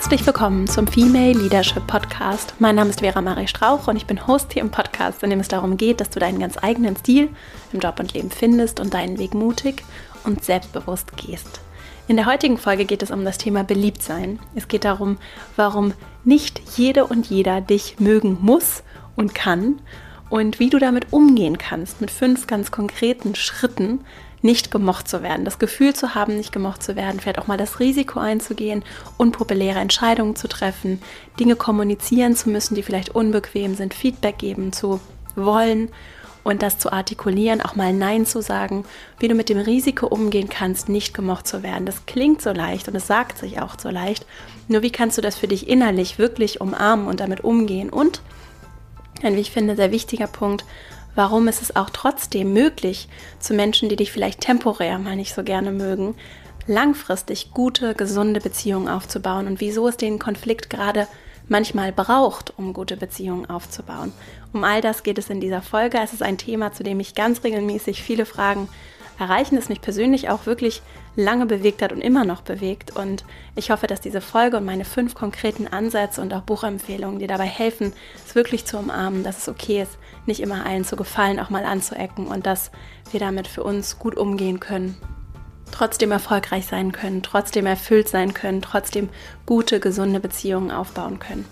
Herzlich willkommen zum Female Leadership Podcast. Mein Name ist Vera Marie Strauch und ich bin Host hier im Podcast, in dem es darum geht, dass du deinen ganz eigenen Stil im Job und Leben findest und deinen Weg mutig und selbstbewusst gehst. In der heutigen Folge geht es um das Thema Beliebtsein. Es geht darum, warum nicht jede und jeder dich mögen muss und kann und wie du damit umgehen kannst mit fünf ganz konkreten Schritten, nicht gemocht zu werden, das Gefühl zu haben, nicht gemocht zu werden, vielleicht auch mal das Risiko einzugehen, unpopuläre Entscheidungen zu treffen, Dinge kommunizieren zu müssen, die vielleicht unbequem sind, Feedback geben zu wollen und das zu artikulieren, auch mal Nein zu sagen, wie du mit dem Risiko umgehen kannst, nicht gemocht zu werden. Das klingt so leicht und es sagt sich auch so leicht. Nur wie kannst du das für dich innerlich wirklich umarmen und damit umgehen? Und wie ich finde, sehr wichtiger Punkt, warum ist es auch trotzdem möglich, zu Menschen, die dich vielleicht temporär mal nicht so gerne mögen, langfristig gute, gesunde Beziehungen aufzubauen und wieso es den Konflikt gerade manchmal braucht, um gute Beziehungen aufzubauen. Um all das geht es in dieser Folge. Es ist ein Thema, zu dem ich ganz regelmäßig viele Fragen erreichen, das mich persönlich auch wirklich lange bewegt hat und immer noch bewegt. Und ich hoffe, dass diese Folge und meine fünf konkreten Ansätze und auch Buchempfehlungen dir dabei helfen, es wirklich zu umarmen, dass es okay ist, nicht immer allen zu gefallen, auch mal anzuecken und dass wir damit für uns gut umgehen können. Trotzdem erfolgreich sein können, trotzdem erfüllt sein können, trotzdem gute, gesunde Beziehungen aufbauen können.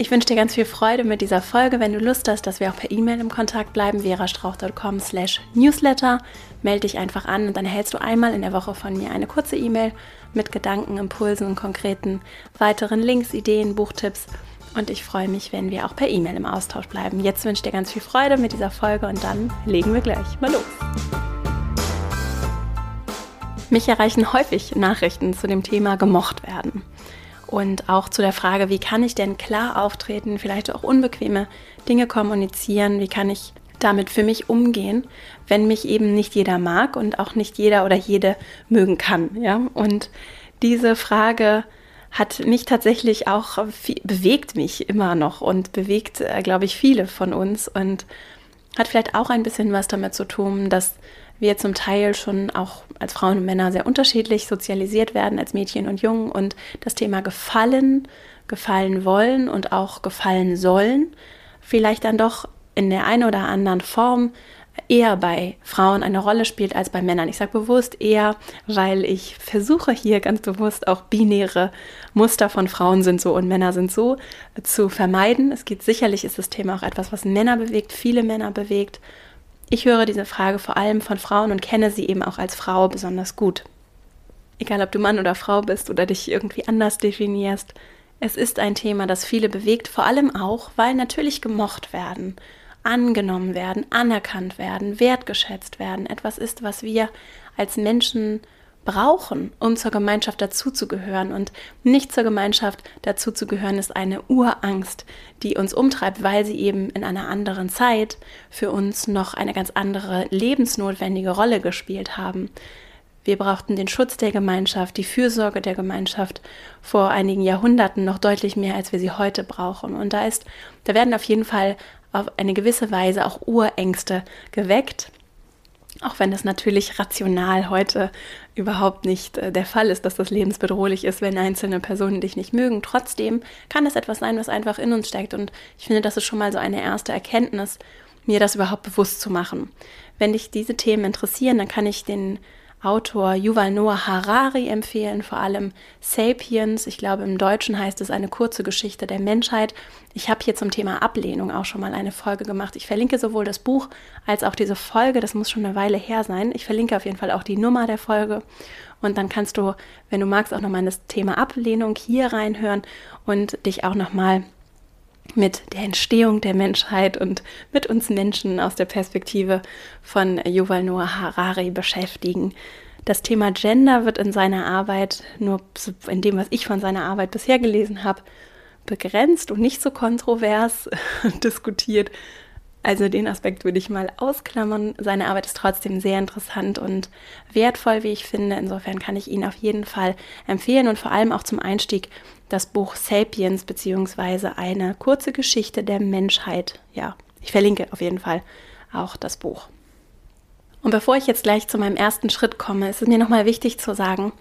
Ich wünsche dir ganz viel Freude mit dieser Folge. Wenn du Lust hast, dass wir auch per E-Mail im Kontakt bleiben, verastrauch.com slash newsletter. Melde dich einfach an und dann erhältst du einmal in der Woche von mir eine kurze E-Mail mit Gedanken, Impulsen und konkreten weiteren Links, Ideen, Buchtipps. Und ich freue mich, wenn wir auch per E-Mail im Austausch bleiben. Jetzt wünsche ich dir ganz viel Freude mit dieser Folge und dann legen wir gleich mal los. Mich erreichen häufig Nachrichten zu dem Thema gemocht werden und auch zu der Frage, wie kann ich denn klar auftreten, vielleicht auch unbequeme Dinge kommunizieren, wie kann ich damit für mich umgehen, wenn mich eben nicht jeder mag und auch nicht jeder oder jede mögen kann, ja? Und diese Frage hat mich tatsächlich auch bewegt mich immer noch und bewegt, äh, glaube ich, viele von uns und hat vielleicht auch ein bisschen was damit zu tun, dass wir zum Teil schon auch als Frauen und Männer sehr unterschiedlich sozialisiert werden als Mädchen und Jungen und das Thema gefallen, gefallen wollen und auch gefallen sollen vielleicht dann doch in der einen oder anderen Form eher bei Frauen eine Rolle spielt als bei Männern. Ich sage bewusst eher, weil ich versuche hier ganz bewusst auch binäre Muster von Frauen sind so und Männer sind so zu vermeiden. Es geht sicherlich, ist das Thema auch etwas, was Männer bewegt, viele Männer bewegt ich höre diese Frage vor allem von Frauen und kenne sie eben auch als Frau besonders gut. Egal ob du Mann oder Frau bist oder dich irgendwie anders definierst, es ist ein Thema, das viele bewegt, vor allem auch, weil natürlich gemocht werden, angenommen werden, anerkannt werden, wertgeschätzt werden, etwas ist, was wir als Menschen brauchen, um zur Gemeinschaft dazuzugehören. Und nicht zur Gemeinschaft dazuzugehören ist eine Urangst, die uns umtreibt, weil sie eben in einer anderen Zeit für uns noch eine ganz andere lebensnotwendige Rolle gespielt haben. Wir brauchten den Schutz der Gemeinschaft, die Fürsorge der Gemeinschaft vor einigen Jahrhunderten noch deutlich mehr, als wir sie heute brauchen. Und da ist, da werden auf jeden Fall auf eine gewisse Weise auch Urängste geweckt auch wenn es natürlich rational heute überhaupt nicht äh, der Fall ist, dass das lebensbedrohlich ist, wenn einzelne Personen dich nicht mögen. Trotzdem kann es etwas sein, was einfach in uns steckt. Und ich finde, das ist schon mal so eine erste Erkenntnis, mir das überhaupt bewusst zu machen. Wenn dich diese Themen interessieren, dann kann ich den Autor Yuval Noah Harari empfehlen, vor allem Sapiens. Ich glaube, im Deutschen heißt es eine kurze Geschichte der Menschheit. Ich habe hier zum Thema Ablehnung auch schon mal eine Folge gemacht. Ich verlinke sowohl das Buch als auch diese Folge. Das muss schon eine Weile her sein. Ich verlinke auf jeden Fall auch die Nummer der Folge. Und dann kannst du, wenn du magst, auch nochmal in das Thema Ablehnung hier reinhören und dich auch nochmal mit der Entstehung der Menschheit und mit uns Menschen aus der Perspektive von Yuval Noah Harari beschäftigen. Das Thema Gender wird in seiner Arbeit, nur in dem, was ich von seiner Arbeit bisher gelesen habe, begrenzt und nicht so kontrovers diskutiert. Also den Aspekt würde ich mal ausklammern. Seine Arbeit ist trotzdem sehr interessant und wertvoll, wie ich finde. Insofern kann ich ihn auf jeden Fall empfehlen und vor allem auch zum Einstieg das Buch Sapiens beziehungsweise eine kurze Geschichte der Menschheit. Ja, ich verlinke auf jeden Fall auch das Buch. Und bevor ich jetzt gleich zu meinem ersten Schritt komme, ist es mir nochmal wichtig zu sagen,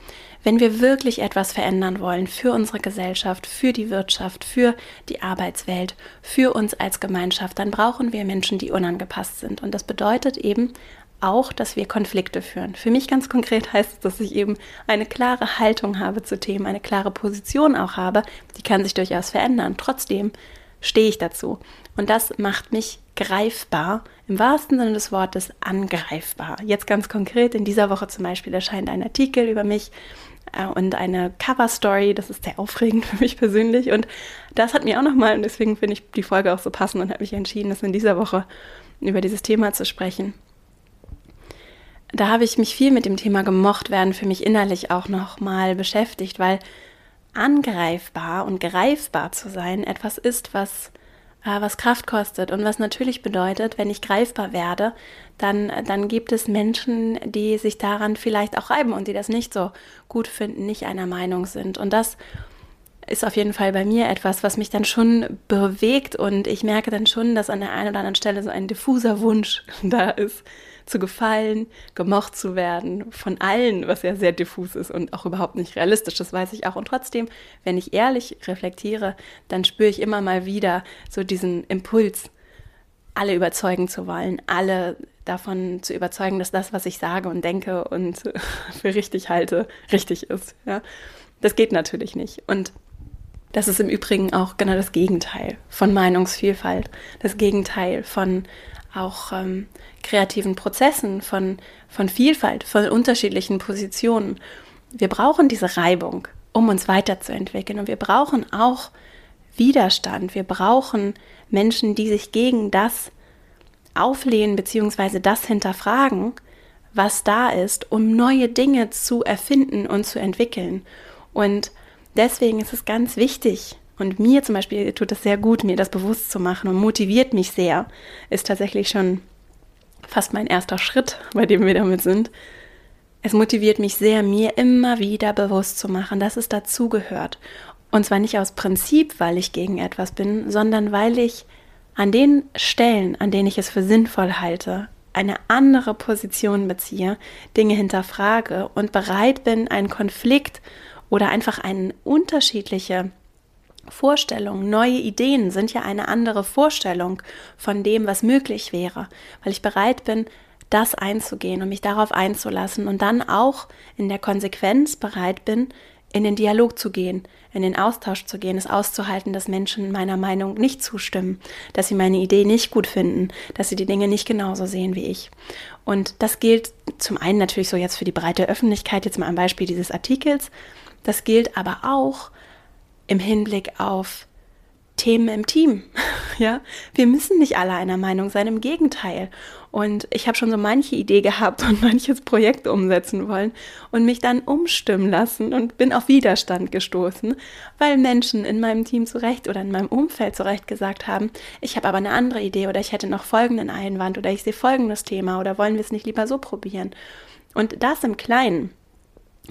wenn wir wirklich etwas verändern wollen für unsere Gesellschaft, für die Wirtschaft, für die Arbeitswelt, für uns als Gemeinschaft, dann brauchen wir Menschen, die unangepasst sind. Und das bedeutet eben auch, dass wir Konflikte führen. Für mich ganz konkret heißt es, dass ich eben eine klare Haltung habe zu Themen, eine klare Position auch habe. Die kann sich durchaus verändern. Trotzdem stehe ich dazu. Und das macht mich greifbar, im wahrsten Sinne des Wortes angreifbar. Jetzt ganz konkret, in dieser Woche zum Beispiel erscheint ein Artikel über mich und eine Cover-Story. Das ist sehr aufregend für mich persönlich. Und das hat mir auch nochmal, und deswegen finde ich die Folge auch so passend und habe mich entschieden, das in dieser Woche über dieses Thema zu sprechen da habe ich mich viel mit dem Thema gemocht werden für mich innerlich auch noch mal beschäftigt, weil angreifbar und greifbar zu sein etwas ist, was äh, was Kraft kostet und was natürlich bedeutet, wenn ich greifbar werde, dann dann gibt es Menschen, die sich daran vielleicht auch reiben und die das nicht so gut finden, nicht einer Meinung sind. Und das ist auf jeden Fall bei mir etwas, was mich dann schon bewegt und ich merke dann schon, dass an der einen oder anderen Stelle so ein diffuser Wunsch da ist, zu gefallen, gemocht zu werden von allen, was ja sehr diffus ist und auch überhaupt nicht realistisch, das weiß ich auch. Und trotzdem, wenn ich ehrlich reflektiere, dann spüre ich immer mal wieder so diesen Impuls, alle überzeugen zu wollen, alle davon zu überzeugen, dass das, was ich sage und denke und für richtig halte, richtig ist. Ja? Das geht natürlich nicht. Und das ist im Übrigen auch genau das Gegenteil von Meinungsvielfalt, das Gegenteil von auch ähm, kreativen Prozessen, von, von Vielfalt, von unterschiedlichen Positionen. Wir brauchen diese Reibung, um uns weiterzuentwickeln. Und wir brauchen auch Widerstand. Wir brauchen Menschen, die sich gegen das auflehnen bzw. das hinterfragen, was da ist, um neue Dinge zu erfinden und zu entwickeln. Und deswegen ist es ganz wichtig, und mir zum Beispiel tut es sehr gut, mir das bewusst zu machen und motiviert mich sehr. Ist tatsächlich schon fast mein erster Schritt, bei dem wir damit sind. Es motiviert mich sehr, mir immer wieder bewusst zu machen, dass es dazugehört. Und zwar nicht aus Prinzip, weil ich gegen etwas bin, sondern weil ich an den Stellen, an denen ich es für sinnvoll halte, eine andere Position beziehe, Dinge hinterfrage und bereit bin, einen Konflikt oder einfach eine unterschiedliche Vorstellungen, neue Ideen sind ja eine andere Vorstellung von dem, was möglich wäre, weil ich bereit bin, das einzugehen und mich darauf einzulassen und dann auch in der Konsequenz bereit bin, in den Dialog zu gehen, in den Austausch zu gehen, es auszuhalten, dass Menschen meiner Meinung nicht zustimmen, dass sie meine Idee nicht gut finden, dass sie die Dinge nicht genauso sehen wie ich. Und das gilt zum einen natürlich so jetzt für die breite Öffentlichkeit, jetzt mal am Beispiel dieses Artikels, das gilt aber auch im Hinblick auf Themen im Team. Ja, wir müssen nicht alle einer Meinung sein, im Gegenteil. Und ich habe schon so manche Idee gehabt und manches Projekt umsetzen wollen und mich dann umstimmen lassen und bin auf Widerstand gestoßen, weil Menschen in meinem Team zurecht oder in meinem Umfeld zurecht gesagt haben, ich habe aber eine andere Idee oder ich hätte noch folgenden Einwand oder ich sehe folgendes Thema oder wollen wir es nicht lieber so probieren. Und das im Kleinen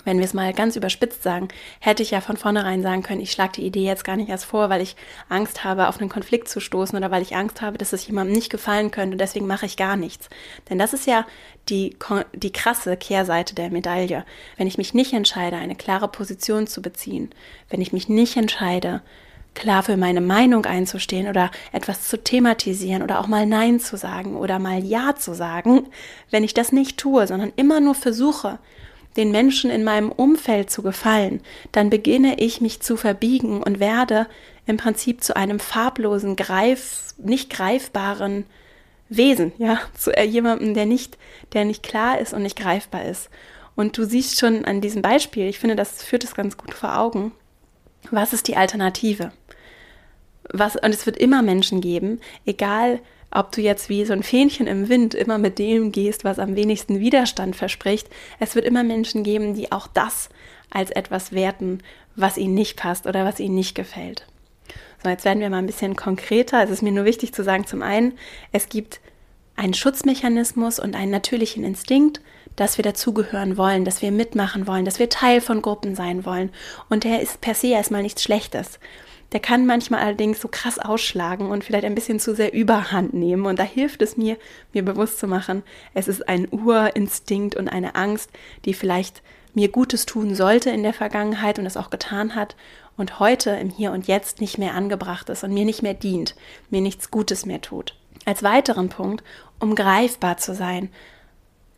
wenn wir es mal ganz überspitzt sagen, hätte ich ja von vornherein sagen können, ich schlage die Idee jetzt gar nicht erst vor, weil ich Angst habe, auf einen Konflikt zu stoßen oder weil ich Angst habe, dass es jemandem nicht gefallen könnte und deswegen mache ich gar nichts. Denn das ist ja die, die krasse Kehrseite der Medaille. Wenn ich mich nicht entscheide, eine klare Position zu beziehen, wenn ich mich nicht entscheide, klar für meine Meinung einzustehen oder etwas zu thematisieren oder auch mal Nein zu sagen oder mal Ja zu sagen, wenn ich das nicht tue, sondern immer nur versuche, den Menschen in meinem Umfeld zu gefallen, dann beginne ich mich zu verbiegen und werde im Prinzip zu einem farblosen, greif, nicht greifbaren Wesen, ja, zu äh, jemandem, der nicht, der nicht klar ist und nicht greifbar ist. Und du siehst schon an diesem Beispiel, ich finde, das führt es ganz gut vor Augen. Was ist die Alternative? Was, und es wird immer Menschen geben, egal ob du jetzt wie so ein Fähnchen im Wind immer mit dem gehst, was am wenigsten Widerstand verspricht. Es wird immer Menschen geben, die auch das als etwas werten, was ihnen nicht passt oder was ihnen nicht gefällt. So, jetzt werden wir mal ein bisschen konkreter. Es ist mir nur wichtig zu sagen, zum einen, es gibt einen Schutzmechanismus und einen natürlichen Instinkt, dass wir dazugehören wollen, dass wir mitmachen wollen, dass wir Teil von Gruppen sein wollen. Und der ist per se erstmal nichts Schlechtes. Der kann manchmal allerdings so krass ausschlagen und vielleicht ein bisschen zu sehr Überhand nehmen. Und da hilft es mir, mir bewusst zu machen, es ist ein Urinstinkt und eine Angst, die vielleicht mir Gutes tun sollte in der Vergangenheit und es auch getan hat und heute im Hier und Jetzt nicht mehr angebracht ist und mir nicht mehr dient, mir nichts Gutes mehr tut. Als weiteren Punkt, um greifbar zu sein,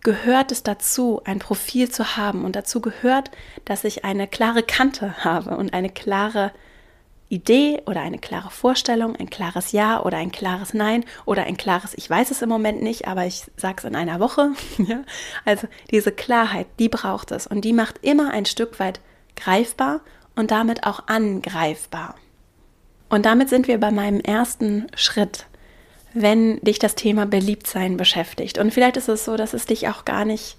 gehört es dazu, ein Profil zu haben und dazu gehört, dass ich eine klare Kante habe und eine klare Idee oder eine klare Vorstellung, ein klares Ja oder ein klares Nein oder ein klares Ich weiß es im Moment nicht, aber ich sage es in einer Woche. ja? Also diese Klarheit, die braucht es und die macht immer ein Stück weit greifbar und damit auch angreifbar. Und damit sind wir bei meinem ersten Schritt, wenn dich das Thema Beliebtsein beschäftigt. Und vielleicht ist es so, dass es dich auch gar nicht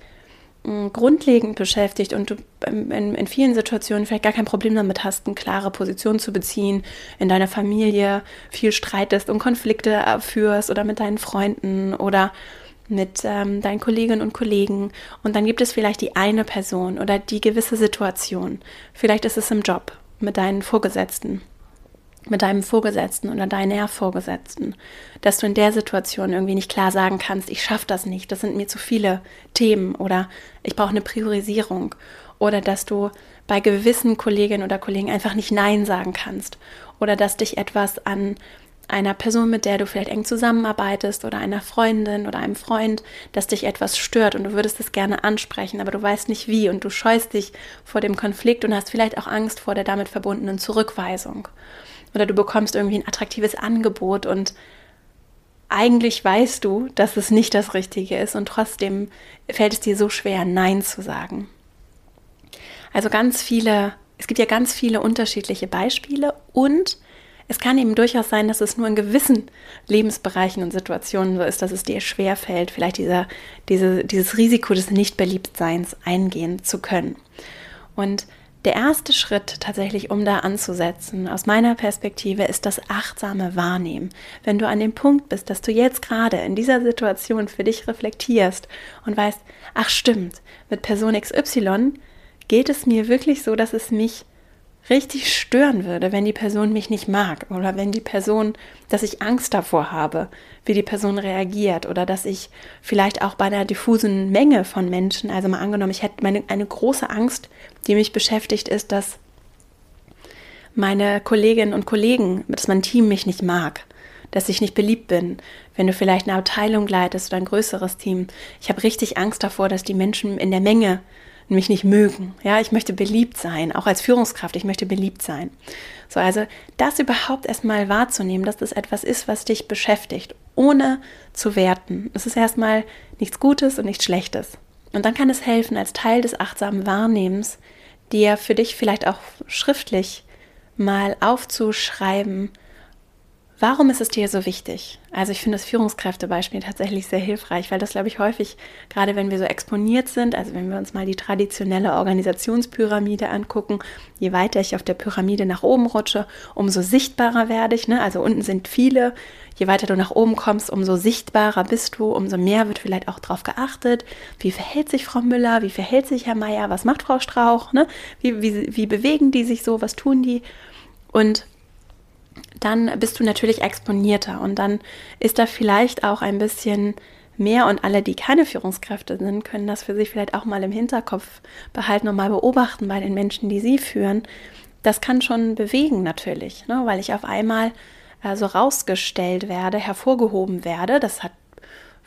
grundlegend beschäftigt und du in, in, vielen Situationen vielleicht gar kein Problem damit hast, eine klare Position zu beziehen, in deiner Familie viel streitest und Konflikte führst oder mit deinen Freunden oder mit ähm, deinen Kolleginnen und Kollegen. Und dann gibt es vielleicht die eine Person oder die gewisse Situation. Vielleicht ist es im Job mit deinen Vorgesetzten mit deinem Vorgesetzten oder deiner Vorgesetzten, dass du in der Situation irgendwie nicht klar sagen kannst, ich schaffe das nicht, das sind mir zu viele Themen oder ich brauche eine Priorisierung. Oder dass du bei gewissen Kolleginnen oder Kollegen einfach nicht Nein sagen kannst. Oder dass dich etwas an einer Person, mit der du vielleicht eng zusammenarbeitest oder einer Freundin oder einem Freund, dass dich etwas stört und du würdest es gerne ansprechen, aber du weißt nicht wie und du scheust dich vor dem Konflikt und hast vielleicht auch Angst vor der damit verbundenen Zurückweisung oder du bekommst irgendwie ein attraktives Angebot und eigentlich weißt du, dass es nicht das Richtige ist und trotzdem fällt es dir so schwer, Nein zu sagen. Also ganz viele, es gibt ja ganz viele unterschiedliche Beispiele und es kann eben durchaus sein, dass es nur in gewissen Lebensbereichen und Situationen so ist, dass es dir schwer fällt, vielleicht dieser, diese, dieses Risiko des Nichtbeliebtseins eingehen zu können. Und der erste Schritt tatsächlich, um da anzusetzen, aus meiner Perspektive, ist das achtsame Wahrnehmen. Wenn du an dem Punkt bist, dass du jetzt gerade in dieser Situation für dich reflektierst und weißt, ach stimmt, mit Person XY geht es mir wirklich so, dass es mich richtig stören würde, wenn die Person mich nicht mag oder wenn die Person, dass ich Angst davor habe, wie die Person reagiert oder dass ich vielleicht auch bei einer diffusen Menge von Menschen, also mal angenommen, ich hätte meine, eine große Angst, die mich beschäftigt, ist, dass meine Kolleginnen und Kollegen, dass mein Team mich nicht mag, dass ich nicht beliebt bin, wenn du vielleicht eine Abteilung leitest oder ein größeres Team. Ich habe richtig Angst davor, dass die Menschen in der Menge mich nicht mögen. Ja, ich möchte beliebt sein, auch als Führungskraft, ich möchte beliebt sein. So, also das überhaupt erstmal wahrzunehmen, dass das etwas ist, was dich beschäftigt, ohne zu werten. Es ist erstmal nichts Gutes und nichts Schlechtes. Und dann kann es helfen, als Teil des achtsamen Wahrnehmens, dir für dich vielleicht auch schriftlich mal aufzuschreiben, Warum ist es dir so wichtig? Also ich finde das Führungskräftebeispiel tatsächlich sehr hilfreich, weil das, glaube ich, häufig, gerade wenn wir so exponiert sind, also wenn wir uns mal die traditionelle Organisationspyramide angucken, je weiter ich auf der Pyramide nach oben rutsche, umso sichtbarer werde ich. Ne? Also unten sind viele, je weiter du nach oben kommst, umso sichtbarer bist du, umso mehr wird vielleicht auch darauf geachtet, wie verhält sich Frau Müller, wie verhält sich Herr Meier, was macht Frau Strauch, ne? wie, wie, wie bewegen die sich so, was tun die? Und dann bist du natürlich exponierter und dann ist da vielleicht auch ein bisschen mehr und alle, die keine Führungskräfte sind, können das für sich vielleicht auch mal im Hinterkopf behalten und mal beobachten bei den Menschen, die sie führen. Das kann schon bewegen natürlich, ne? weil ich auf einmal äh, so rausgestellt werde, hervorgehoben werde. Das hat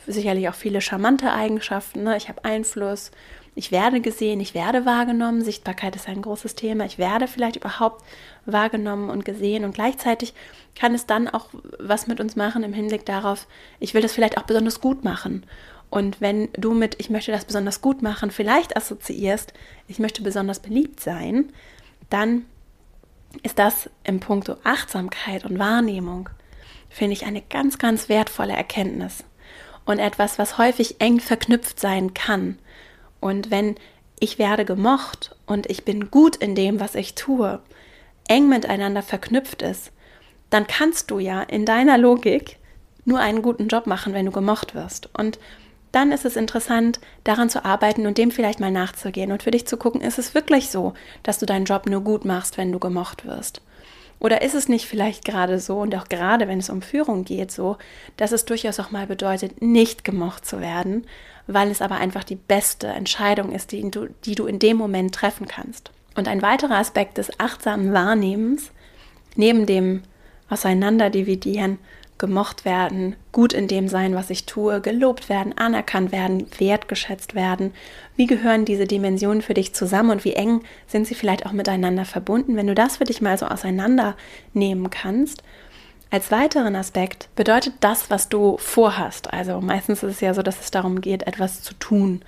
sicherlich auch viele charmante Eigenschaften. Ne? Ich habe Einfluss, ich werde gesehen, ich werde wahrgenommen. Sichtbarkeit ist ein großes Thema. Ich werde vielleicht überhaupt wahrgenommen und gesehen. Und gleichzeitig kann es dann auch was mit uns machen im Hinblick darauf, ich will das vielleicht auch besonders gut machen. Und wenn du mit ich möchte das besonders gut machen vielleicht assoziierst, ich möchte besonders beliebt sein, dann ist das im Punkto Achtsamkeit und Wahrnehmung, finde ich, eine ganz, ganz wertvolle Erkenntnis und etwas, was häufig eng verknüpft sein kann und wenn ich werde gemocht und ich bin gut in dem, was ich tue, eng miteinander verknüpft ist, dann kannst du ja in deiner Logik nur einen guten Job machen, wenn du gemocht wirst. Und dann ist es interessant, daran zu arbeiten und dem vielleicht mal nachzugehen und für dich zu gucken, ist es wirklich so, dass du deinen Job nur gut machst, wenn du gemocht wirst? Oder ist es nicht vielleicht gerade so, und auch gerade wenn es um Führung geht, so, dass es durchaus auch mal bedeutet, nicht gemocht zu werden, weil es aber einfach die beste Entscheidung ist, die du, die du in dem Moment treffen kannst. Und ein weiterer Aspekt des achtsamen Wahrnehmens, neben dem Auseinanderdividieren, gemocht werden, gut in dem sein, was ich tue, gelobt werden, anerkannt werden, wertgeschätzt werden. Wie gehören diese Dimensionen für dich zusammen und wie eng sind sie vielleicht auch miteinander verbunden? Wenn du das für dich mal so auseinandernehmen kannst, als weiteren Aspekt bedeutet das, was du vorhast. Also meistens ist es ja so, dass es darum geht, etwas zu tun,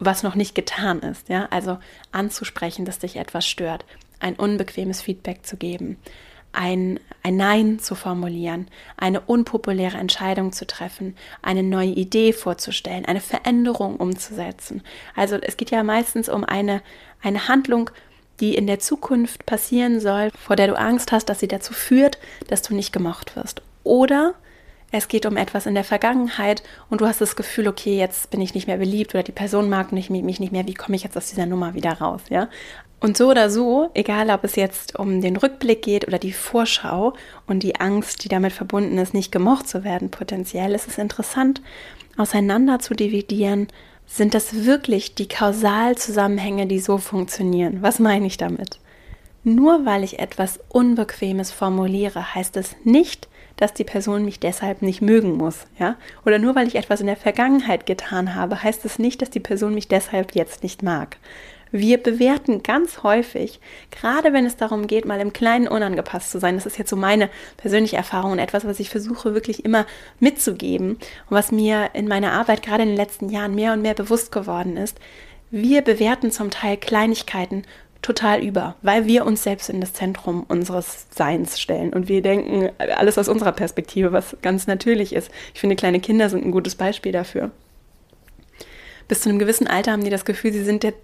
was noch nicht getan ist. Ja, also anzusprechen, dass dich etwas stört, ein unbequemes Feedback zu geben, ein, ein Nein zu formulieren, eine unpopuläre Entscheidung zu treffen, eine neue Idee vorzustellen, eine Veränderung umzusetzen. Also es geht ja meistens um eine, eine Handlung, die in der Zukunft passieren soll, vor der du Angst hast, dass sie dazu führt, dass du nicht gemocht wirst. Oder es geht um etwas in der Vergangenheit und du hast das Gefühl, okay, jetzt bin ich nicht mehr beliebt oder die Person mag mich nicht mehr, wie komme ich jetzt aus dieser Nummer wieder raus, ja? Und so oder so, egal ob es jetzt um den Rückblick geht oder die Vorschau und die Angst, die damit verbunden ist, nicht gemocht zu werden, potenziell, ist es interessant, auseinander zu dividieren. Sind das wirklich die Kausalzusammenhänge, die so funktionieren? Was meine ich damit? Nur weil ich etwas Unbequemes formuliere, heißt es nicht, dass die Person mich deshalb nicht mögen muss, ja? Oder nur weil ich etwas in der Vergangenheit getan habe, heißt es nicht, dass die Person mich deshalb jetzt nicht mag. Wir bewerten ganz häufig, gerade wenn es darum geht, mal im Kleinen unangepasst zu sein. Das ist jetzt so meine persönliche Erfahrung und etwas, was ich versuche wirklich immer mitzugeben und was mir in meiner Arbeit gerade in den letzten Jahren mehr und mehr bewusst geworden ist. Wir bewerten zum Teil Kleinigkeiten total über, weil wir uns selbst in das Zentrum unseres Seins stellen und wir denken alles aus unserer Perspektive, was ganz natürlich ist. Ich finde, kleine Kinder sind ein gutes Beispiel dafür. Bis zu einem gewissen Alter haben die das Gefühl, sie sind der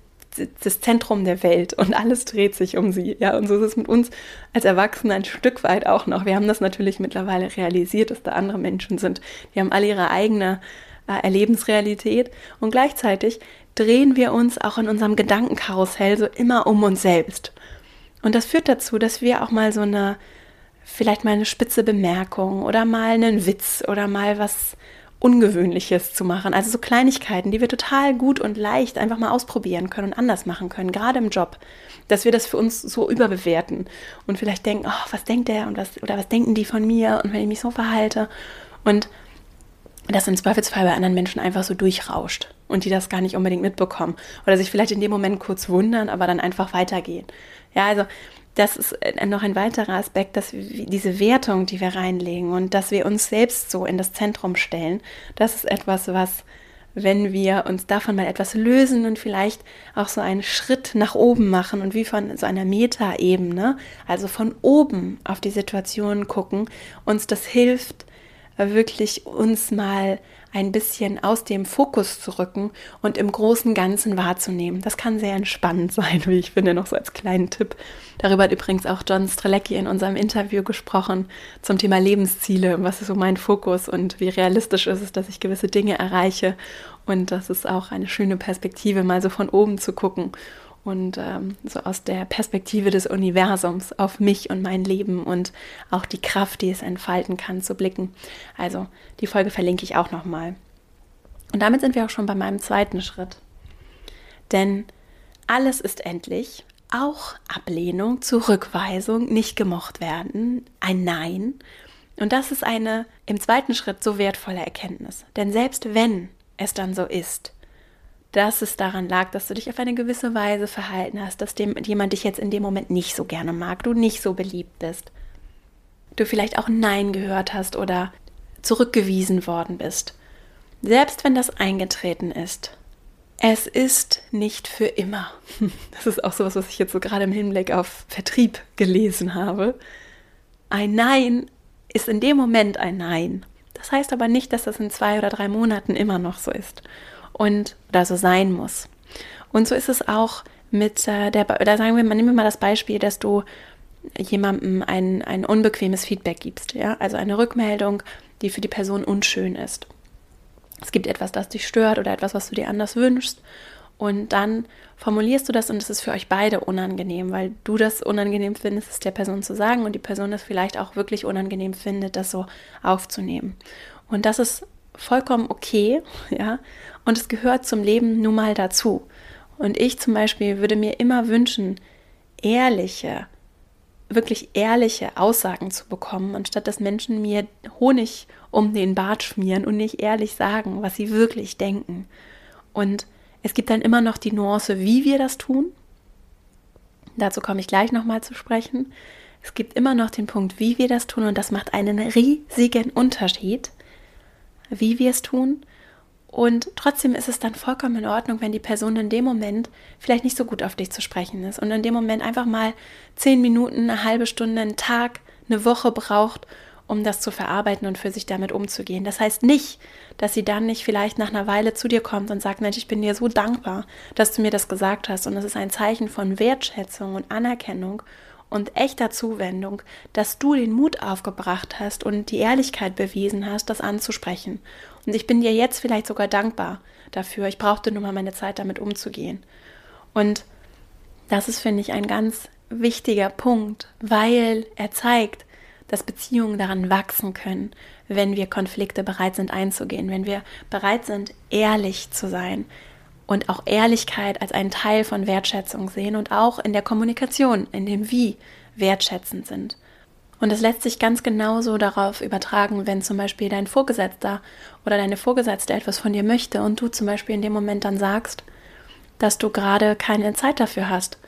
das Zentrum der Welt und alles dreht sich um sie. Ja, und so ist es mit uns als Erwachsene ein Stück weit auch noch. Wir haben das natürlich mittlerweile realisiert, dass da andere Menschen sind. Die haben alle ihre eigene äh, Erlebensrealität und gleichzeitig drehen wir uns auch in unserem Gedankenkarussell so immer um uns selbst. Und das führt dazu, dass wir auch mal so eine, vielleicht mal eine spitze Bemerkung oder mal einen Witz oder mal was Ungewöhnliches zu machen. Also so Kleinigkeiten, die wir total gut und leicht einfach mal ausprobieren können und anders machen können, gerade im Job. Dass wir das für uns so überbewerten und vielleicht denken, oh, was denkt der und was, oder was denken die von mir und wenn ich mich so verhalte. Und das im Zweifelsfall bei anderen Menschen einfach so durchrauscht und die das gar nicht unbedingt mitbekommen oder sich vielleicht in dem Moment kurz wundern, aber dann einfach weitergehen. Ja, also das ist äh, noch ein weiterer Aspekt, dass diese Wertung, die wir reinlegen und dass wir uns selbst so in das Zentrum stellen, das ist etwas, was, wenn wir uns davon mal etwas lösen und vielleicht auch so einen Schritt nach oben machen und wie von so einer Metaebene, also von oben auf die Situation gucken, uns das hilft, wirklich uns mal ein bisschen aus dem Fokus zu rücken und im großen Ganzen wahrzunehmen. Das kann sehr entspannend sein, wie ich finde, noch so als kleinen Tipp. Darüber hat übrigens auch John Strelecki in unserem Interview gesprochen zum Thema Lebensziele. Was ist so mein Fokus und wie realistisch ist es, dass ich gewisse Dinge erreiche? Und das ist auch eine schöne Perspektive, mal so von oben zu gucken und ähm, so aus der Perspektive des Universums auf mich und mein Leben und auch die Kraft, die es entfalten kann, zu blicken. Also die Folge verlinke ich auch nochmal. Und damit sind wir auch schon bei meinem zweiten Schritt. Denn alles ist endlich, auch Ablehnung, Zurückweisung, nicht gemocht werden, ein Nein. Und das ist eine im zweiten Schritt so wertvolle Erkenntnis. Denn selbst wenn es dann so ist, dass es daran lag, dass du dich auf eine gewisse Weise verhalten hast, dass dem, jemand dich jetzt in dem Moment nicht so gerne mag, du nicht so beliebt bist, du vielleicht auch Nein gehört hast oder zurückgewiesen worden bist. Selbst wenn das eingetreten ist, es ist nicht für immer. Das ist auch sowas, was ich jetzt so gerade im Hinblick auf Vertrieb gelesen habe. Ein Nein ist in dem Moment ein Nein. Das heißt aber nicht, dass das in zwei oder drei Monaten immer noch so ist und da so sein muss. Und so ist es auch mit äh, der, da sagen wir, man nehmen wir mal das Beispiel, dass du jemandem ein, ein unbequemes Feedback gibst, ja, also eine Rückmeldung, die für die Person unschön ist. Es gibt etwas, das dich stört oder etwas, was du dir anders wünschst Und dann formulierst du das und es ist für euch beide unangenehm, weil du das unangenehm findest, es der Person zu sagen und die Person das vielleicht auch wirklich unangenehm findet, das so aufzunehmen. Und das ist vollkommen okay, ja. Und es gehört zum Leben nun mal dazu. Und ich zum Beispiel würde mir immer wünschen, ehrliche, wirklich ehrliche Aussagen zu bekommen, anstatt dass Menschen mir Honig um den Bart schmieren und nicht ehrlich sagen, was sie wirklich denken. Und es gibt dann immer noch die Nuance, wie wir das tun. Dazu komme ich gleich nochmal zu sprechen. Es gibt immer noch den Punkt, wie wir das tun und das macht einen riesigen Unterschied, wie wir es tun. Und trotzdem ist es dann vollkommen in Ordnung, wenn die Person in dem Moment vielleicht nicht so gut auf dich zu sprechen ist und in dem Moment einfach mal zehn Minuten, eine halbe Stunde, einen Tag, eine Woche braucht, um das zu verarbeiten und für sich damit umzugehen. Das heißt nicht, dass sie dann nicht vielleicht nach einer Weile zu dir kommt und sagt, Mensch, ich bin dir so dankbar, dass du mir das gesagt hast. Und das ist ein Zeichen von Wertschätzung und Anerkennung und echter Zuwendung, dass du den Mut aufgebracht hast und die Ehrlichkeit bewiesen hast, das anzusprechen. Und ich bin dir jetzt vielleicht sogar dankbar dafür. Ich brauchte nur mal meine Zeit, damit umzugehen. Und das ist, finde ich, ein ganz wichtiger Punkt, weil er zeigt, dass Beziehungen daran wachsen können, wenn wir Konflikte bereit sind einzugehen, wenn wir bereit sind, ehrlich zu sein und auch Ehrlichkeit als einen Teil von Wertschätzung sehen und auch in der Kommunikation, in dem Wie wertschätzend sind. Und es lässt sich ganz genauso darauf übertragen, wenn zum Beispiel dein Vorgesetzter oder deine Vorgesetzte etwas von dir möchte und du zum Beispiel in dem Moment dann sagst, dass du gerade keine Zeit dafür hast.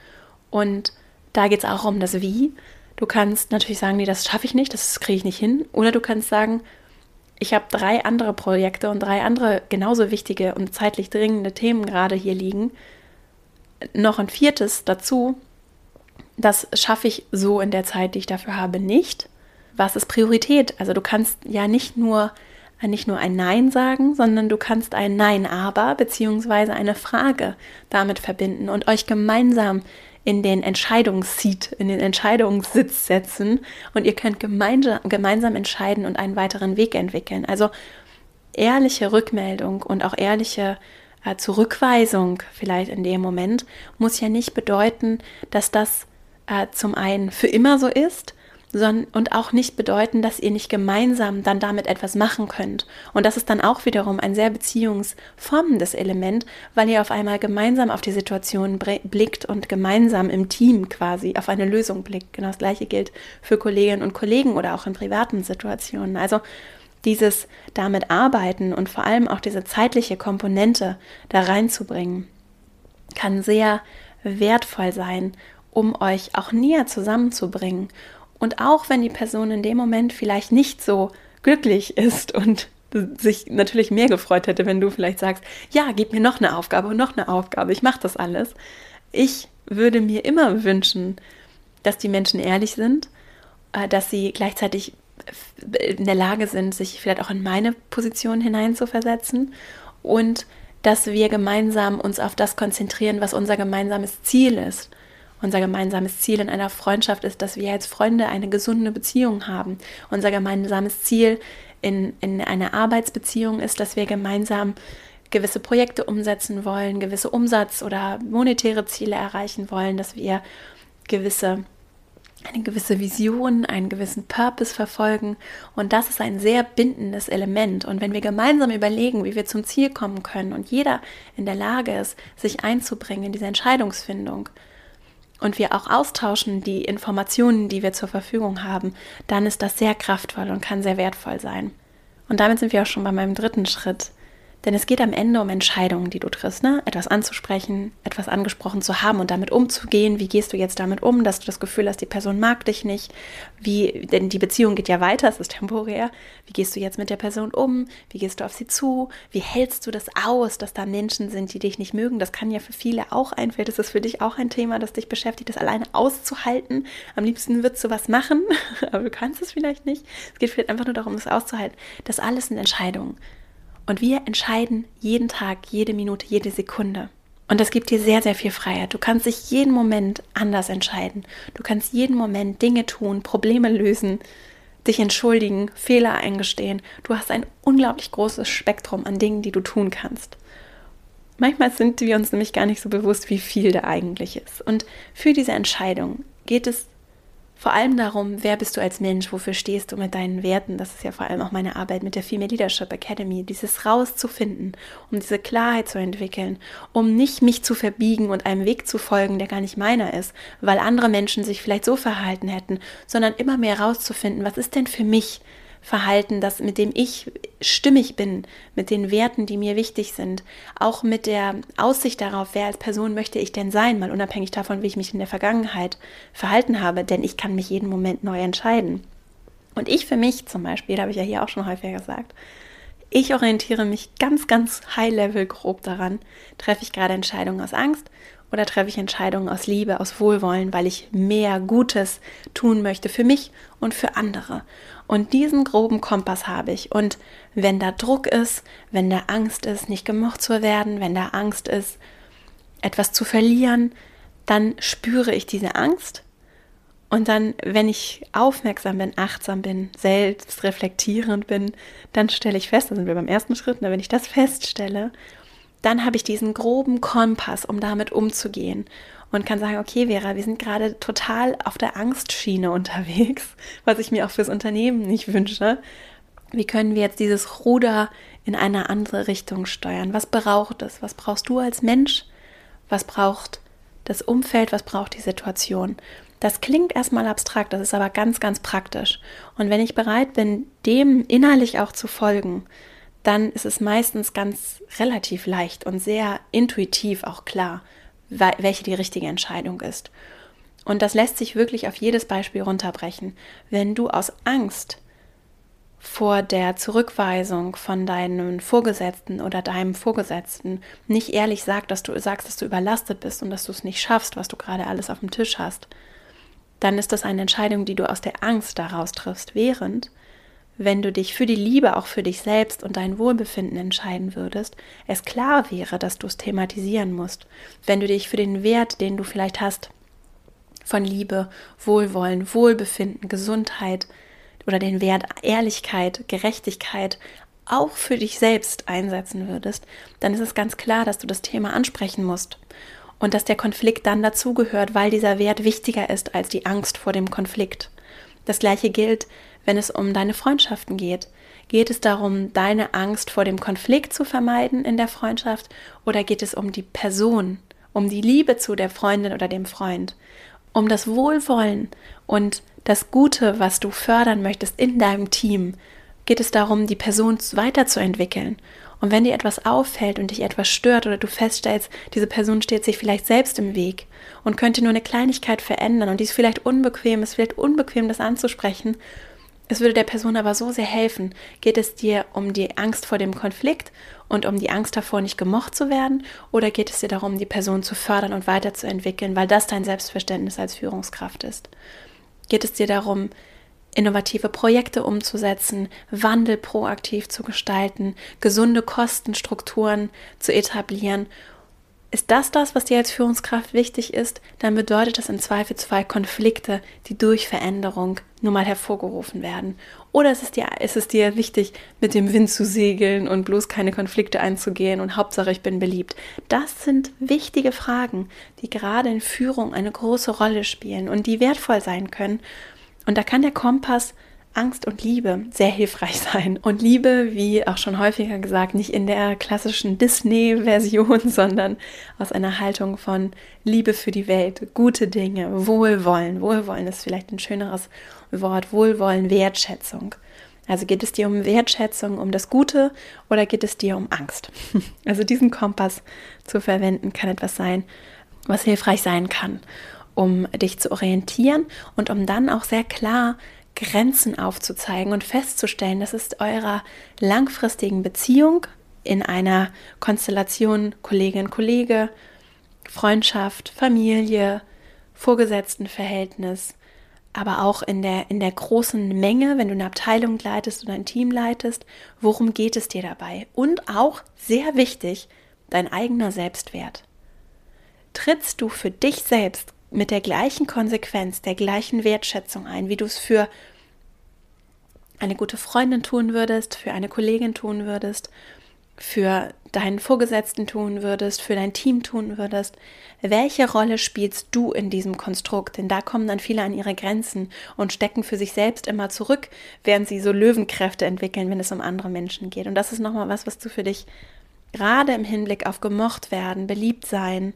Und da geht es auch um das Wie. Du kannst natürlich sagen, nee, das schaffe ich nicht, das kriege ich nicht hin. Oder du kannst sagen, ich habe drei andere Projekte und drei andere genauso wichtige und zeitlich dringende Themen gerade hier liegen. Noch ein viertes dazu, das schaffe ich so in der Zeit, die ich dafür habe, nicht. Was ist Priorität? Also du kannst ja nicht nur nicht nur ein Nein sagen, sondern du kannst ein Nein aber beziehungsweise eine Frage damit verbinden und euch gemeinsam in den Entscheidungsseat, in den Entscheidungssitz setzen und ihr könnt gemeinsam, gemeinsam entscheiden und einen weiteren Weg entwickeln. Also ehrliche Rückmeldung und auch ehrliche äh, Zurückweisung vielleicht in dem Moment muss ja nicht bedeuten, dass das äh, zum einen für immer so ist, und auch nicht bedeuten, dass ihr nicht gemeinsam dann damit etwas machen könnt. Und das ist dann auch wiederum ein sehr beziehungsformendes Element, weil ihr auf einmal gemeinsam auf die Situation blickt und gemeinsam im Team quasi auf eine Lösung blickt. Genau das gleiche gilt für Kolleginnen und Kollegen oder auch in privaten Situationen. Also dieses damit arbeiten und vor allem auch diese zeitliche Komponente da reinzubringen, kann sehr wertvoll sein, um euch auch näher zusammenzubringen und auch wenn die Person in dem Moment vielleicht nicht so glücklich ist und sich natürlich mehr gefreut hätte, wenn du vielleicht sagst, ja, gib mir noch eine Aufgabe und noch eine Aufgabe, ich mache das alles. Ich würde mir immer wünschen, dass die Menschen ehrlich sind, äh, dass sie gleichzeitig in der Lage sind, sich vielleicht auch in meine Position hineinzuversetzen und dass wir gemeinsam uns auf das konzentrieren, was unser gemeinsames Ziel ist unser gemeinsames Ziel in einer Freundschaft ist, dass wir als Freunde eine gesunde Beziehung haben. Unser gemeinsames Ziel in, in einer Arbeitsbeziehung ist, dass wir gemeinsam gewisse Projekte umsetzen wollen, gewisse Umsatz- oder monetäre Ziele erreichen wollen, dass wir gewisse eine gewisse Vision, einen gewissen Purpose verfolgen. Und das ist ein sehr bindendes Element. Und wenn wir gemeinsam überlegen, wie wir zum Ziel kommen können und jeder in der Lage ist, sich einzubringen in diese Entscheidungsfindung, und wir auch austauschen die Informationen, die wir zur Verfügung haben, dann ist das sehr kraftvoll und kann sehr wertvoll sein. Und damit sind wir auch schon bei meinem dritten Schritt, denn es geht am Ende um Entscheidungen, die du triffst, ne? Etwas anzusprechen, etwas angesprochen zu haben und damit umzugehen. Wie gehst du jetzt damit um, dass du das Gefühl hast, die Person mag dich nicht? Wie, denn die Beziehung geht ja weiter, es ist temporär. Wie gehst du jetzt mit der Person um? Wie gehst du auf sie zu? Wie hältst du das aus, dass da Menschen sind, die dich nicht mögen? Das kann ja für viele auch ein, vielleicht ist für dich auch ein Thema, das dich beschäftigt, das alleine auszuhalten. Am liebsten würdest du was machen, aber du kannst es vielleicht nicht. Es geht vielleicht einfach nur darum, es auszuhalten. Das alles sind Entscheidungen. Und wir entscheiden jeden Tag, jede Minute, jede Sekunde. Und das gibt dir sehr, sehr viel Freiheit. Du kannst dich jeden Moment anders entscheiden. Du kannst jeden Moment Dinge tun, Probleme lösen, dich entschuldigen, Fehler eingestehen. Du hast ein unglaublich großes Spektrum an Dingen, die du tun kannst. Manchmal sind wir uns nämlich gar nicht so bewusst, wie viel da eigentlich ist. Und für diese Entscheidung geht es vor allem darum, wer bist du als Mensch, wofür stehst du mit deinen Werten. Das ist ja vor allem auch meine Arbeit mit der Female Leadership Academy, dieses rauszufinden, um diese Klarheit zu entwickeln, um nicht mich zu verbiegen und einem Weg zu folgen, der gar nicht meiner ist, weil andere Menschen sich vielleicht so verhalten hätten, sondern immer mehr rauszufinden, was ist denn für mich Verhalten, das mit dem ich stimmig bin, mit den Werten, die mir wichtig sind, auch mit der Aussicht darauf, wer als Person möchte ich denn sein, mal unabhängig davon, wie ich mich in der Vergangenheit verhalten habe, denn ich kann mich jeden Moment neu entscheiden. Und ich für mich zum Beispiel, da habe ich ja hier auch schon häufiger gesagt, ich orientiere mich ganz, ganz high-level grob daran, treffe ich gerade Entscheidungen aus Angst oder treffe ich Entscheidungen aus Liebe, aus Wohlwollen, weil ich mehr Gutes tun möchte für mich und für andere. Und diesen groben Kompass habe ich. Und wenn da Druck ist, wenn da Angst ist, nicht gemocht zu werden, wenn da Angst ist, etwas zu verlieren, dann spüre ich diese Angst. Und dann, wenn ich aufmerksam bin, achtsam bin, selbst reflektierend bin, dann stelle ich fest, da sind wir beim ersten Schritt, ne, wenn ich das feststelle, dann habe ich diesen groben Kompass, um damit umzugehen und kann sagen, okay, Vera, wir sind gerade total auf der Angstschiene unterwegs, was ich mir auch fürs Unternehmen nicht wünsche. Wie können wir jetzt dieses Ruder in eine andere Richtung steuern? Was braucht es? Was brauchst du als Mensch? Was braucht das Umfeld? Was braucht die Situation? Das klingt erstmal abstrakt, das ist aber ganz, ganz praktisch. Und wenn ich bereit bin, dem innerlich auch zu folgen, dann ist es meistens ganz relativ leicht und sehr intuitiv auch klar, welche die richtige Entscheidung ist. Und das lässt sich wirklich auf jedes Beispiel runterbrechen. Wenn du aus Angst vor der Zurückweisung von deinem Vorgesetzten oder deinem Vorgesetzten nicht ehrlich sagst, dass du sagst, dass du überlastet bist und dass du es nicht schaffst, was du gerade alles auf dem Tisch hast, dann ist das eine Entscheidung, die du aus der Angst daraus triffst, während wenn du dich für die Liebe auch für dich selbst und dein Wohlbefinden entscheiden würdest, es klar wäre, dass du es thematisieren musst. Wenn du dich für den Wert, den du vielleicht hast, von Liebe, Wohlwollen, Wohlbefinden, Gesundheit oder den Wert Ehrlichkeit, Gerechtigkeit auch für dich selbst einsetzen würdest, dann ist es ganz klar, dass du das Thema ansprechen musst und dass der Konflikt dann dazugehört, weil dieser Wert wichtiger ist als die Angst vor dem Konflikt. Das gleiche gilt, wenn es um deine Freundschaften geht. Geht es darum, deine Angst vor dem Konflikt zu vermeiden in der Freundschaft oder geht es um die Person, um die Liebe zu der Freundin oder dem Freund, um das Wohlwollen und das Gute, was du fördern möchtest in deinem Team? Geht es darum, die Person weiterzuentwickeln und wenn dir etwas auffällt und dich etwas stört oder du feststellst, diese Person steht sich vielleicht selbst im Weg und könnte nur eine Kleinigkeit verändern und die ist vielleicht unbequem, ist vielleicht unbequem, das anzusprechen. Es würde der Person aber so sehr helfen. Geht es dir um die Angst vor dem Konflikt und um die Angst davor, nicht gemocht zu werden? Oder geht es dir darum, die Person zu fördern und weiterzuentwickeln, weil das dein Selbstverständnis als Führungskraft ist? Geht es dir darum, innovative Projekte umzusetzen, Wandel proaktiv zu gestalten, gesunde Kostenstrukturen zu etablieren. Ist das das, was dir als Führungskraft wichtig ist, dann bedeutet das im Zweifelsfall Konflikte, die durch Veränderung nur mal hervorgerufen werden. Oder ist es, dir, ist es dir wichtig, mit dem Wind zu segeln und bloß keine Konflikte einzugehen und Hauptsache ich bin beliebt? Das sind wichtige Fragen, die gerade in Führung eine große Rolle spielen und die wertvoll sein können und da kann der Kompass Angst und Liebe sehr hilfreich sein. Und Liebe, wie auch schon häufiger gesagt, nicht in der klassischen Disney-Version, sondern aus einer Haltung von Liebe für die Welt, gute Dinge, Wohlwollen. Wohlwollen ist vielleicht ein schöneres Wort, Wohlwollen, Wertschätzung. Also geht es dir um Wertschätzung, um das Gute oder geht es dir um Angst? Also diesen Kompass zu verwenden kann etwas sein, was hilfreich sein kann um dich zu orientieren und um dann auch sehr klar Grenzen aufzuzeigen und festzustellen, dass es eurer langfristigen Beziehung in einer Konstellation Kollegin, Kollege, Freundschaft, Familie, Vorgesetztenverhältnis, aber auch in der, in der großen Menge, wenn du eine Abteilung leitest oder ein Team leitest, worum geht es dir dabei? Und auch sehr wichtig, dein eigener Selbstwert. Trittst du für dich selbst mit der gleichen Konsequenz, der gleichen Wertschätzung ein, wie du es für eine gute Freundin tun würdest, für eine Kollegin tun würdest für deinen Vorgesetzten tun würdest, für dein Team tun würdest. Welche Rolle spielst du in diesem Konstrukt? Denn da kommen dann viele an ihre Grenzen und stecken für sich selbst immer zurück, während sie so Löwenkräfte entwickeln, wenn es um andere Menschen geht. Und das ist nochmal was, was du für dich gerade im Hinblick auf gemocht werden, beliebt sein,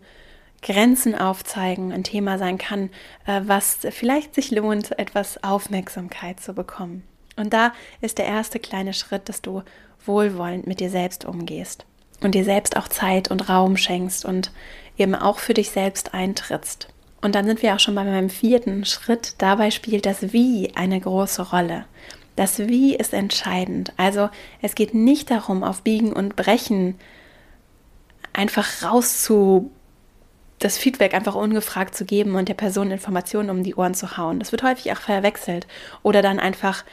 Grenzen aufzeigen ein Thema sein kann, äh, was vielleicht sich lohnt, etwas Aufmerksamkeit zu bekommen. Und da ist der erste kleine Schritt, dass du wohlwollend mit dir selbst umgehst und dir selbst auch Zeit und Raum schenkst und eben auch für dich selbst eintrittst. Und dann sind wir auch schon bei meinem vierten Schritt. Dabei spielt das Wie eine große Rolle. Das Wie ist entscheidend. Also es geht nicht darum, auf Biegen und Brechen einfach rauszu das Feedback einfach ungefragt zu geben und der Person Informationen um die Ohren zu hauen. Das wird häufig auch verwechselt. Oder dann einfach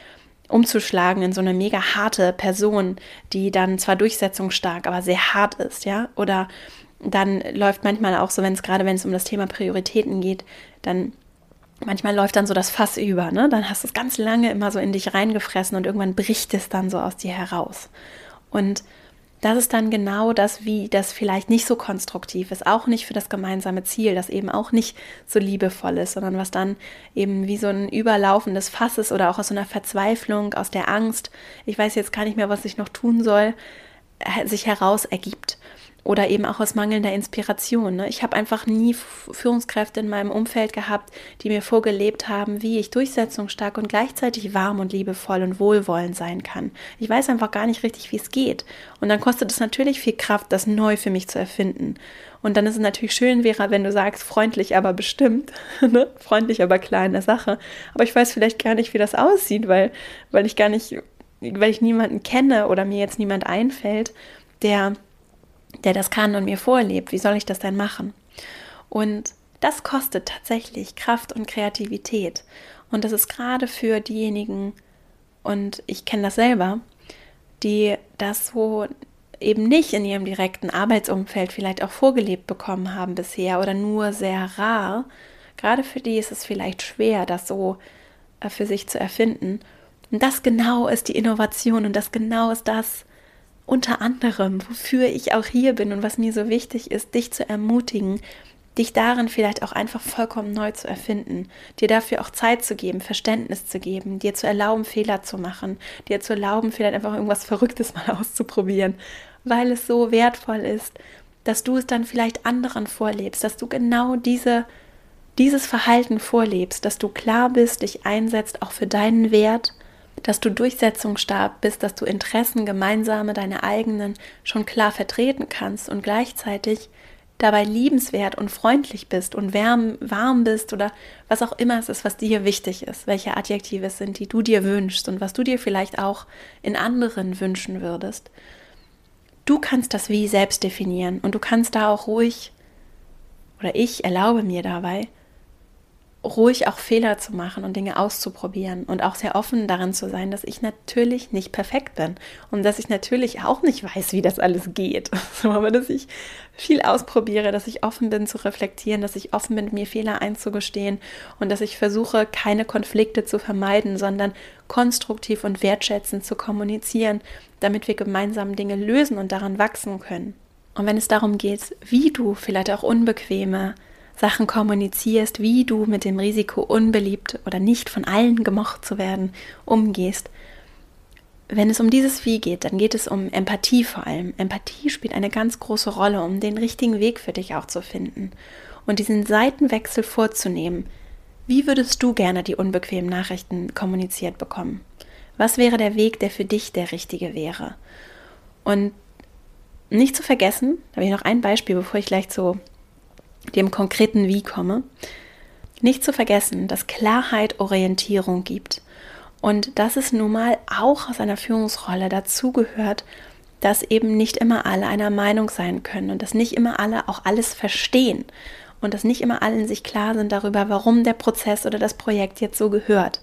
umzuschlagen in so eine mega harte Person, die dann zwar durchsetzungsstark, aber sehr hart ist, ja? Oder dann läuft manchmal auch so, wenn es gerade wenn es um das Thema Prioritäten geht, dann manchmal läuft dann so das Fass über, ne? Dann hast du es ganz lange immer so in dich reingefressen und irgendwann bricht es dann so aus dir heraus. Und das ist dann genau das, wie das vielleicht nicht so konstruktiv ist, auch nicht für das gemeinsame Ziel, das eben auch nicht so liebevoll ist, sondern was dann eben wie so ein überlaufendes Fass ist oder auch aus so einer Verzweiflung, aus der Angst, ich weiß jetzt gar nicht mehr, was ich noch tun soll, äh, sich heraus ergibt oder eben auch aus mangelnder Inspiration. Ne? Ich habe einfach nie Führungskräfte in meinem Umfeld gehabt, die mir vorgelebt haben, wie ich durchsetzungsstark und gleichzeitig warm und liebevoll und wohlwollend sein kann. Ich weiß einfach gar nicht richtig, wie es geht. Und dann kostet es natürlich viel Kraft, das neu für mich zu erfinden. Und dann ist es natürlich schön, Vera, wenn du sagst, freundlich, aber bestimmt, ne? freundlich, aber klar in der Sache. Aber ich weiß vielleicht gar nicht, wie das aussieht, weil, weil ich gar nicht, weil ich niemanden kenne oder mir jetzt niemand einfällt, der der das kann und mir vorlebt. Wie soll ich das denn machen? Und das kostet tatsächlich Kraft und Kreativität. Und das ist gerade für diejenigen, und ich kenne das selber, die das so eben nicht in ihrem direkten Arbeitsumfeld vielleicht auch vorgelebt bekommen haben bisher oder nur sehr rar. Gerade für die ist es vielleicht schwer, das so äh, für sich zu erfinden. Und das genau ist die Innovation und das genau ist das, unter anderem, wofür ich auch hier bin und was mir so wichtig ist, dich zu ermutigen, dich darin vielleicht auch einfach vollkommen neu zu erfinden, dir dafür auch Zeit zu geben, Verständnis zu geben, dir zu erlauben, Fehler zu machen, dir zu erlauben, vielleicht einfach irgendwas Verrücktes mal auszuprobieren, weil es so wertvoll ist, dass du es dann vielleicht anderen vorlebst, dass du genau diese, dieses Verhalten vorlebst, dass du klar bist, dich einsetzt auch für deinen Wert dass du durchsetzungsstark bist, dass du Interessen gemeinsame, deine eigenen schon klar vertreten kannst und gleichzeitig dabei liebenswert und freundlich bist und wärm, warm bist oder was auch immer es ist, was dir wichtig ist, welche Adjektive es sind, die du dir wünschst und was du dir vielleicht auch in anderen wünschen würdest. Du kannst das Wie selbst definieren und du kannst da auch ruhig, oder ich erlaube mir dabei, ruhig auch Fehler zu machen und Dinge auszuprobieren und auch sehr offen daran zu sein, dass ich natürlich nicht perfekt bin und dass ich natürlich auch nicht weiß, wie das alles geht. aber dass ich viel ausprobiere, dass ich offen bin zu reflektieren, dass ich offen bin, mir Fehler einzugestehen und dass ich versuche, keine Konflikte zu vermeiden, sondern konstruktiv und wertschätzend zu kommunizieren, damit wir gemeinsam Dinge lösen und daran wachsen können. Und wenn es darum geht, wie du vielleicht auch unbequeme Sachen kommunizierst, wie du mit dem Risiko unbeliebt oder nicht von allen gemocht zu werden umgehst. Wenn es um dieses Wie geht, dann geht es um Empathie vor allem. Empathie spielt eine ganz große Rolle, um den richtigen Weg für dich auch zu finden und diesen Seitenwechsel vorzunehmen. Wie würdest du gerne die unbequemen Nachrichten kommuniziert bekommen? Was wäre der Weg, der für dich der richtige wäre? Und nicht zu vergessen, da habe ich noch ein Beispiel, bevor ich gleich zu dem konkreten Wie komme, nicht zu vergessen, dass Klarheit Orientierung gibt und dass es nun mal auch aus einer Führungsrolle dazugehört, dass eben nicht immer alle einer Meinung sein können und dass nicht immer alle auch alles verstehen und dass nicht immer alle in sich klar sind darüber, warum der Prozess oder das Projekt jetzt so gehört.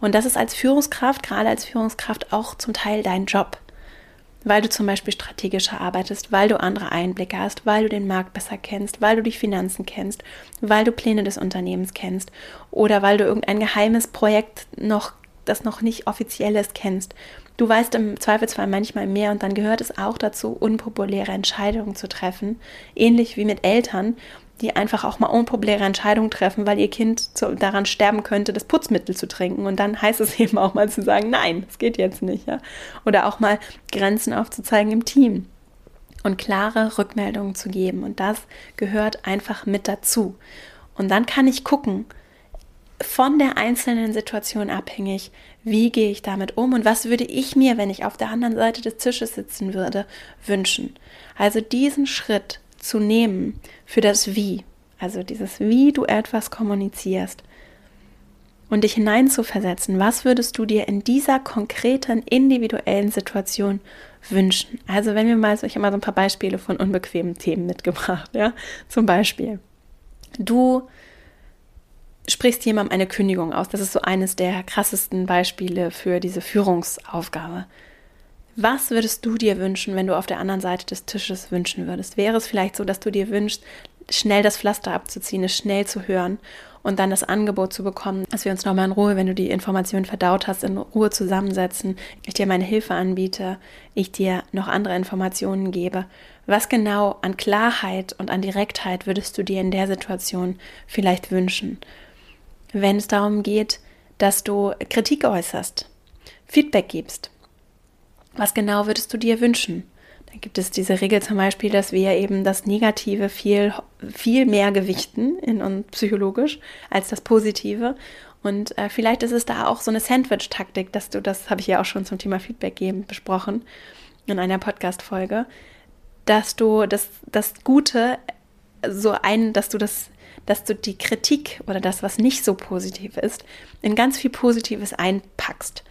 Und das ist als Führungskraft, gerade als Führungskraft, auch zum Teil dein Job weil du zum Beispiel strategischer arbeitest, weil du andere Einblicke hast, weil du den Markt besser kennst, weil du die Finanzen kennst, weil du Pläne des Unternehmens kennst oder weil du irgendein geheimes Projekt noch, das noch nicht offiziell ist, kennst. Du weißt im Zweifelsfall manchmal mehr und dann gehört es auch dazu, unpopuläre Entscheidungen zu treffen. Ähnlich wie mit Eltern, die einfach auch mal unpopuläre Entscheidungen treffen, weil ihr Kind zu, daran sterben könnte, das Putzmittel zu trinken. Und dann heißt es eben auch mal zu sagen, nein, das geht jetzt nicht. Ja? Oder auch mal Grenzen aufzuzeigen im Team und klare Rückmeldungen zu geben. Und das gehört einfach mit dazu. Und dann kann ich gucken, von der einzelnen Situation abhängig, wie gehe ich damit um und was würde ich mir, wenn ich auf der anderen Seite des Tisches sitzen würde, wünschen. Also diesen Schritt zu nehmen für das Wie, also dieses Wie du etwas kommunizierst und dich hineinzuversetzen, was würdest du dir in dieser konkreten, individuellen Situation wünschen? Also wenn wir mal, ich habe mal so ein paar Beispiele von unbequemen Themen mitgebracht, ja, zum Beispiel, du sprichst jemandem eine Kündigung aus. Das ist so eines der krassesten Beispiele für diese Führungsaufgabe. Was würdest du dir wünschen, wenn du auf der anderen Seite des Tisches wünschen würdest? Wäre es vielleicht so, dass du dir wünschst, schnell das Pflaster abzuziehen, es schnell zu hören und dann das Angebot zu bekommen, dass wir uns nochmal in Ruhe, wenn du die Informationen verdaut hast, in Ruhe zusammensetzen, ich dir meine Hilfe anbiete, ich dir noch andere Informationen gebe. Was genau an Klarheit und an Direktheit würdest du dir in der Situation vielleicht wünschen? Wenn es darum geht, dass du Kritik äußerst, Feedback gibst, was genau würdest du dir wünschen? Da gibt es diese Regel zum Beispiel, dass wir eben das Negative viel, viel mehr gewichten in und psychologisch als das Positive. Und äh, vielleicht ist es da auch so eine Sandwich-Taktik, dass du, das habe ich ja auch schon zum Thema Feedback geben besprochen in einer Podcast-Folge, dass du das, das Gute so ein, dass du das, dass du die Kritik oder das, was nicht so positiv ist, in ganz viel Positives einpackst.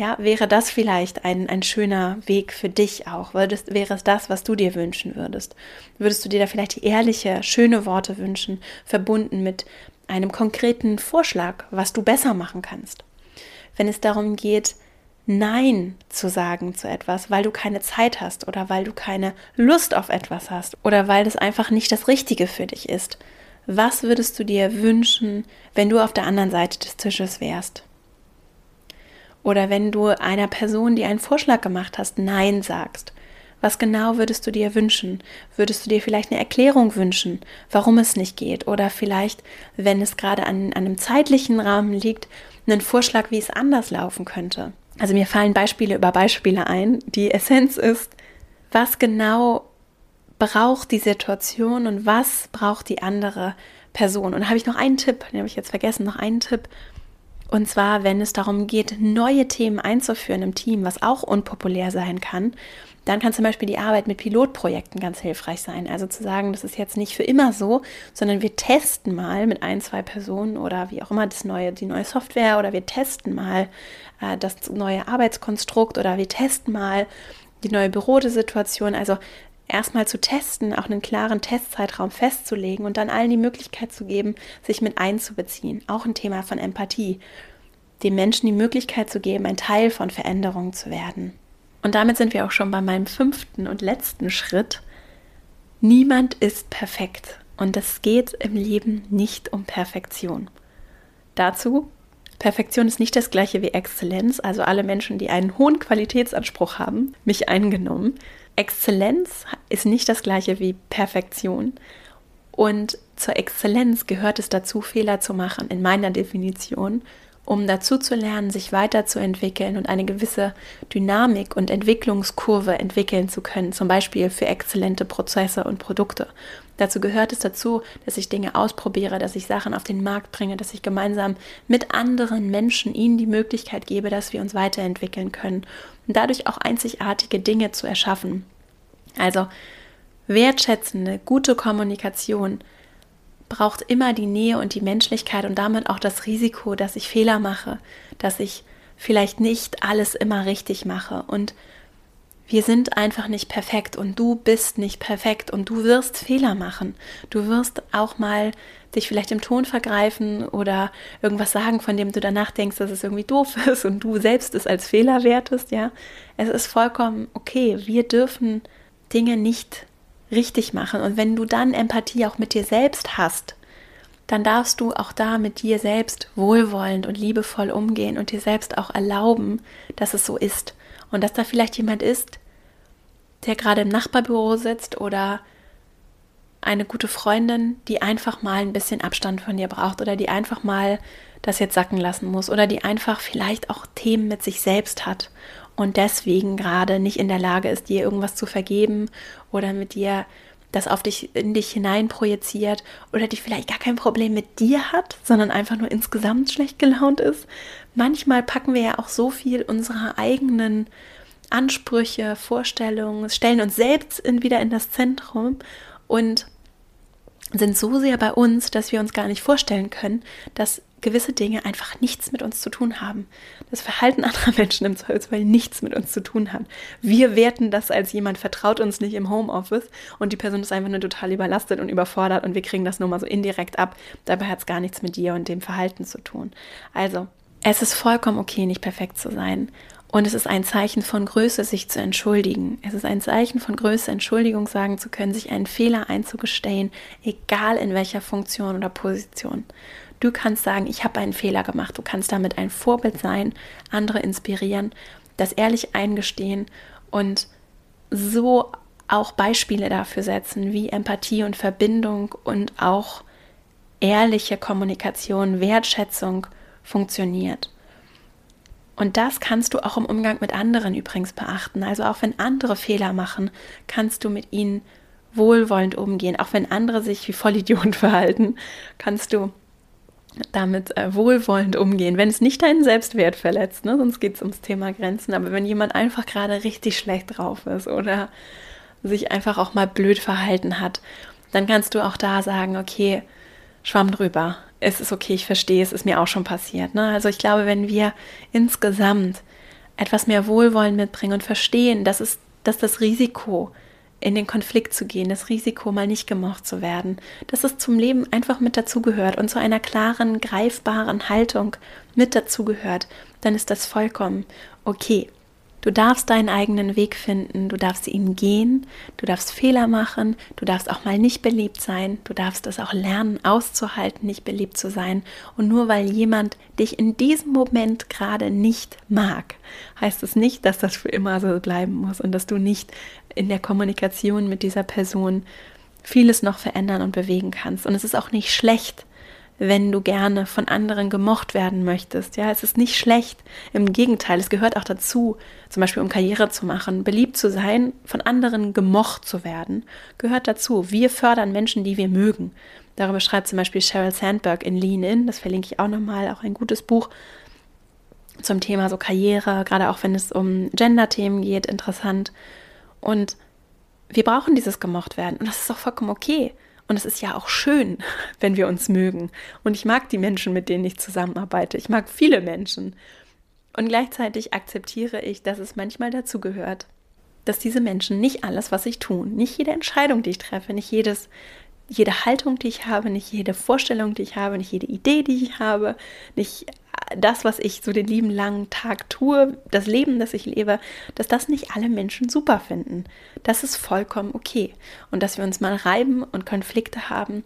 Ja, wäre das vielleicht ein, ein schöner Weg für dich auch? Würdest, wäre es das, was du dir wünschen würdest? Würdest du dir da vielleicht ehrliche, schöne Worte wünschen, verbunden mit einem konkreten Vorschlag, was du besser machen kannst? Wenn es darum geht, Nein zu sagen zu etwas, weil du keine Zeit hast oder weil du keine Lust auf etwas hast oder weil das einfach nicht das Richtige für dich ist. Was würdest du dir wünschen, wenn du auf der anderen Seite des Tisches wärst? Oder wenn du einer Person, die einen Vorschlag gemacht hast, Nein sagst. Was genau würdest du dir wünschen? Würdest du dir vielleicht eine Erklärung wünschen, warum es nicht geht? Oder vielleicht, wenn es gerade an, an einem zeitlichen Rahmen liegt, einen Vorschlag, wie es anders laufen könnte. Also mir fallen Beispiele über Beispiele ein. Die Essenz ist, was genau braucht die Situation und was braucht die andere Person? Und da habe ich noch einen Tipp, den habe ich jetzt vergessen, noch einen Tipp. Und zwar, wenn es darum geht, neue Themen einzuführen im Team, was auch unpopulär sein kann, dann kann zum Beispiel die Arbeit mit Pilotprojekten ganz hilfreich sein. Also zu sagen, das ist jetzt nicht für immer so, sondern wir testen mal mit ein, zwei Personen oder wie auch immer das neue, die neue Software oder wir testen mal äh, das neue Arbeitskonstrukt oder wir testen mal die neue Bürodesituation. Also erstmal zu testen, auch einen klaren Testzeitraum festzulegen und dann allen die Möglichkeit zu geben, sich mit einzubeziehen. Auch ein Thema von Empathie. Den Menschen die Möglichkeit zu geben, ein Teil von Veränderungen zu werden. Und damit sind wir auch schon bei meinem fünften und letzten Schritt. Niemand ist perfekt und es geht im Leben nicht um Perfektion. Dazu, Perfektion ist nicht das gleiche wie Exzellenz, also alle Menschen, die einen hohen Qualitätsanspruch haben, mich eingenommen, Exzellenz ist nicht das gleiche wie Perfektion. Und zur Exzellenz gehört es dazu, Fehler zu machen, in meiner Definition, um dazu zu lernen, sich weiterzuentwickeln und eine gewisse Dynamik und Entwicklungskurve entwickeln zu können, zum Beispiel für exzellente Prozesse und Produkte. Dazu gehört es dazu, dass ich Dinge ausprobiere, dass ich Sachen auf den Markt bringe, dass ich gemeinsam mit anderen Menschen ihnen die Möglichkeit gebe, dass wir uns weiterentwickeln können und dadurch auch einzigartige Dinge zu erschaffen. Also wertschätzende, gute Kommunikation braucht immer die Nähe und die Menschlichkeit und damit auch das Risiko, dass ich Fehler mache, dass ich vielleicht nicht alles immer richtig mache. Und wir sind einfach nicht perfekt und du bist nicht perfekt und du wirst Fehler machen. Du wirst auch mal dich vielleicht im Ton vergreifen oder irgendwas sagen, von dem du danach denkst, dass es irgendwie doof ist und du selbst es als Fehler wertest, ja. Es ist vollkommen okay. Wir dürfen Dinge nicht richtig machen. Und wenn du dann Empathie auch mit dir selbst hast, dann darfst du auch da mit dir selbst wohlwollend und liebevoll umgehen und dir selbst auch erlauben, dass es so ist. Und dass da vielleicht jemand ist, der gerade im Nachbarbüro sitzt oder eine gute Freundin, die einfach mal ein bisschen Abstand von dir braucht oder die einfach mal das jetzt sacken lassen muss oder die einfach vielleicht auch Themen mit sich selbst hat und deswegen gerade nicht in der Lage ist, dir irgendwas zu vergeben oder mit dir das auf dich in dich hinein projiziert oder die vielleicht gar kein Problem mit dir hat, sondern einfach nur insgesamt schlecht gelaunt ist. Manchmal packen wir ja auch so viel unserer eigenen Ansprüche, Vorstellungen, stellen uns selbst in, wieder in das Zentrum und sind so sehr bei uns, dass wir uns gar nicht vorstellen können, dass gewisse Dinge einfach nichts mit uns zu tun haben. Das Verhalten anderer Menschen im Zweifelsfall nichts mit uns zu tun hat. Wir werten das als jemand vertraut uns nicht im Homeoffice und die Person ist einfach nur total überlastet und überfordert und wir kriegen das nur mal so indirekt ab. Dabei hat es gar nichts mit dir und dem Verhalten zu tun. Also, es ist vollkommen okay, nicht perfekt zu sein. Und es ist ein Zeichen von Größe, sich zu entschuldigen. Es ist ein Zeichen von Größe, Entschuldigung sagen zu können, sich einen Fehler einzugestehen, egal in welcher Funktion oder Position. Du kannst sagen, ich habe einen Fehler gemacht. Du kannst damit ein Vorbild sein, andere inspirieren, das ehrlich eingestehen und so auch Beispiele dafür setzen, wie Empathie und Verbindung und auch ehrliche Kommunikation, Wertschätzung funktioniert. Und das kannst du auch im Umgang mit anderen übrigens beachten. Also auch wenn andere Fehler machen, kannst du mit ihnen wohlwollend umgehen. Auch wenn andere sich wie Vollidioten verhalten, kannst du damit äh, wohlwollend umgehen, wenn es nicht deinen Selbstwert verletzt, ne? sonst geht es ums Thema Grenzen, aber wenn jemand einfach gerade richtig schlecht drauf ist oder sich einfach auch mal blöd verhalten hat, dann kannst du auch da sagen, okay, schwamm drüber, es ist okay, ich verstehe, es ist mir auch schon passiert. Ne? Also ich glaube, wenn wir insgesamt etwas mehr Wohlwollen mitbringen und verstehen, dass, es, dass das Risiko in den Konflikt zu gehen, das Risiko, mal nicht gemocht zu werden, dass es zum Leben einfach mit dazugehört und zu einer klaren, greifbaren Haltung mit dazugehört, dann ist das vollkommen okay. Du darfst deinen eigenen Weg finden, du darfst ihn gehen, du darfst Fehler machen, du darfst auch mal nicht beliebt sein, du darfst es auch lernen auszuhalten, nicht beliebt zu sein. Und nur weil jemand dich in diesem Moment gerade nicht mag, heißt es nicht, dass das für immer so bleiben muss und dass du nicht in der Kommunikation mit dieser Person vieles noch verändern und bewegen kannst. Und es ist auch nicht schlecht, wenn du gerne von anderen gemocht werden möchtest. Ja, es ist nicht schlecht. Im Gegenteil, es gehört auch dazu, zum Beispiel um Karriere zu machen, beliebt zu sein, von anderen gemocht zu werden, gehört dazu. Wir fördern Menschen, die wir mögen. Darüber schreibt zum Beispiel Sheryl Sandberg in Lean In, das verlinke ich auch nochmal, auch ein gutes Buch zum Thema so Karriere, gerade auch wenn es um Gender-Themen geht, interessant. Und wir brauchen dieses gemocht werden und das ist auch vollkommen okay. Und es ist ja auch schön, wenn wir uns mögen. Und ich mag die Menschen, mit denen ich zusammenarbeite. Ich mag viele Menschen. Und gleichzeitig akzeptiere ich, dass es manchmal dazu gehört, dass diese Menschen nicht alles, was ich tun, nicht jede Entscheidung, die ich treffe, nicht jedes, jede Haltung, die ich habe, nicht jede Vorstellung, die ich habe, nicht jede Idee, die ich habe, nicht das, was ich so den lieben langen Tag tue, das Leben, das ich lebe, dass das nicht alle Menschen super finden. Das ist vollkommen okay. Und dass wir uns mal reiben und Konflikte haben,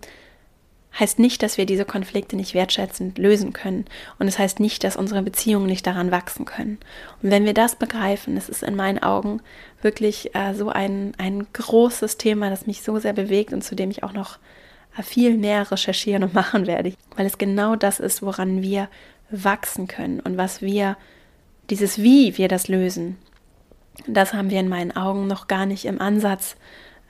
heißt nicht, dass wir diese Konflikte nicht wertschätzend lösen können. Und es das heißt nicht, dass unsere Beziehungen nicht daran wachsen können. Und wenn wir das begreifen, es ist in meinen Augen wirklich äh, so ein, ein großes Thema, das mich so sehr bewegt und zu dem ich auch noch äh, viel mehr recherchieren und machen werde, weil es genau das ist, woran wir wachsen können und was wir, dieses Wie wir das lösen, das haben wir in meinen Augen noch gar nicht im Ansatz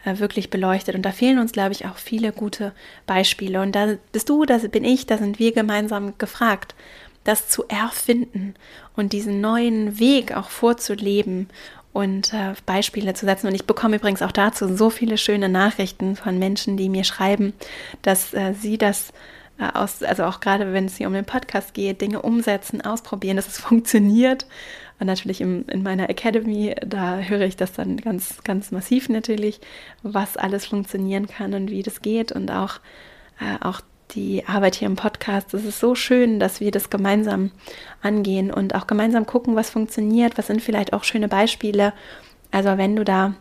äh, wirklich beleuchtet. Und da fehlen uns, glaube ich, auch viele gute Beispiele. Und da bist du, da bin ich, da sind wir gemeinsam gefragt, das zu erfinden und diesen neuen Weg auch vorzuleben und äh, Beispiele zu setzen. Und ich bekomme übrigens auch dazu so viele schöne Nachrichten von Menschen, die mir schreiben, dass äh, sie das äh, aus, also auch gerade wenn es hier um den Podcast geht, Dinge umsetzen, ausprobieren, dass es funktioniert. Und natürlich im, in meiner Academy, da höre ich das dann ganz, ganz massiv natürlich, was alles funktionieren kann und wie das geht und auch, äh, auch die Arbeit hier im Podcast. Es ist so schön, dass wir das gemeinsam angehen und auch gemeinsam gucken, was funktioniert, was sind vielleicht auch schöne Beispiele. Also wenn du da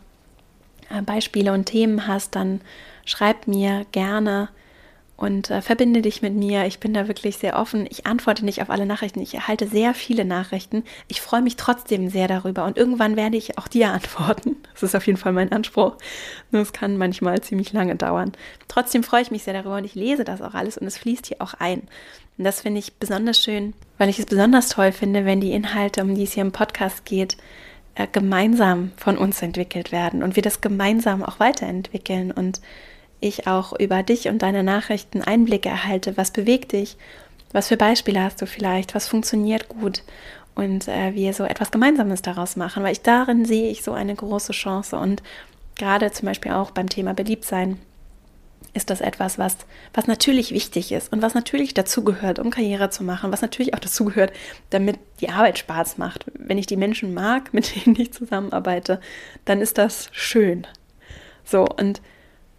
äh, Beispiele und Themen hast, dann schreib mir gerne und äh, verbinde dich mit mir. Ich bin da wirklich sehr offen. Ich antworte nicht auf alle Nachrichten. Ich erhalte sehr viele Nachrichten. Ich freue mich trotzdem sehr darüber und irgendwann werde ich auch dir antworten. Das ist auf jeden Fall mein Anspruch. Nur es kann manchmal ziemlich lange dauern. Trotzdem freue ich mich sehr darüber und ich lese das auch alles und es fließt hier auch ein. Und das finde ich besonders schön, weil ich es besonders toll finde, wenn die Inhalte, um die es hier im Podcast geht, äh, gemeinsam von uns entwickelt werden und wir das gemeinsam auch weiterentwickeln und ich auch über dich und deine Nachrichten Einblicke erhalte. Was bewegt dich? Was für Beispiele hast du vielleicht? Was funktioniert gut? Und äh, wir so etwas Gemeinsames daraus machen, weil ich darin sehe ich so eine große Chance und gerade zum Beispiel auch beim Thema Beliebtsein ist das etwas, was, was natürlich wichtig ist und was natürlich dazugehört, um Karriere zu machen, was natürlich auch dazugehört, damit die Arbeit Spaß macht. Wenn ich die Menschen mag, mit denen ich zusammenarbeite, dann ist das schön. So, und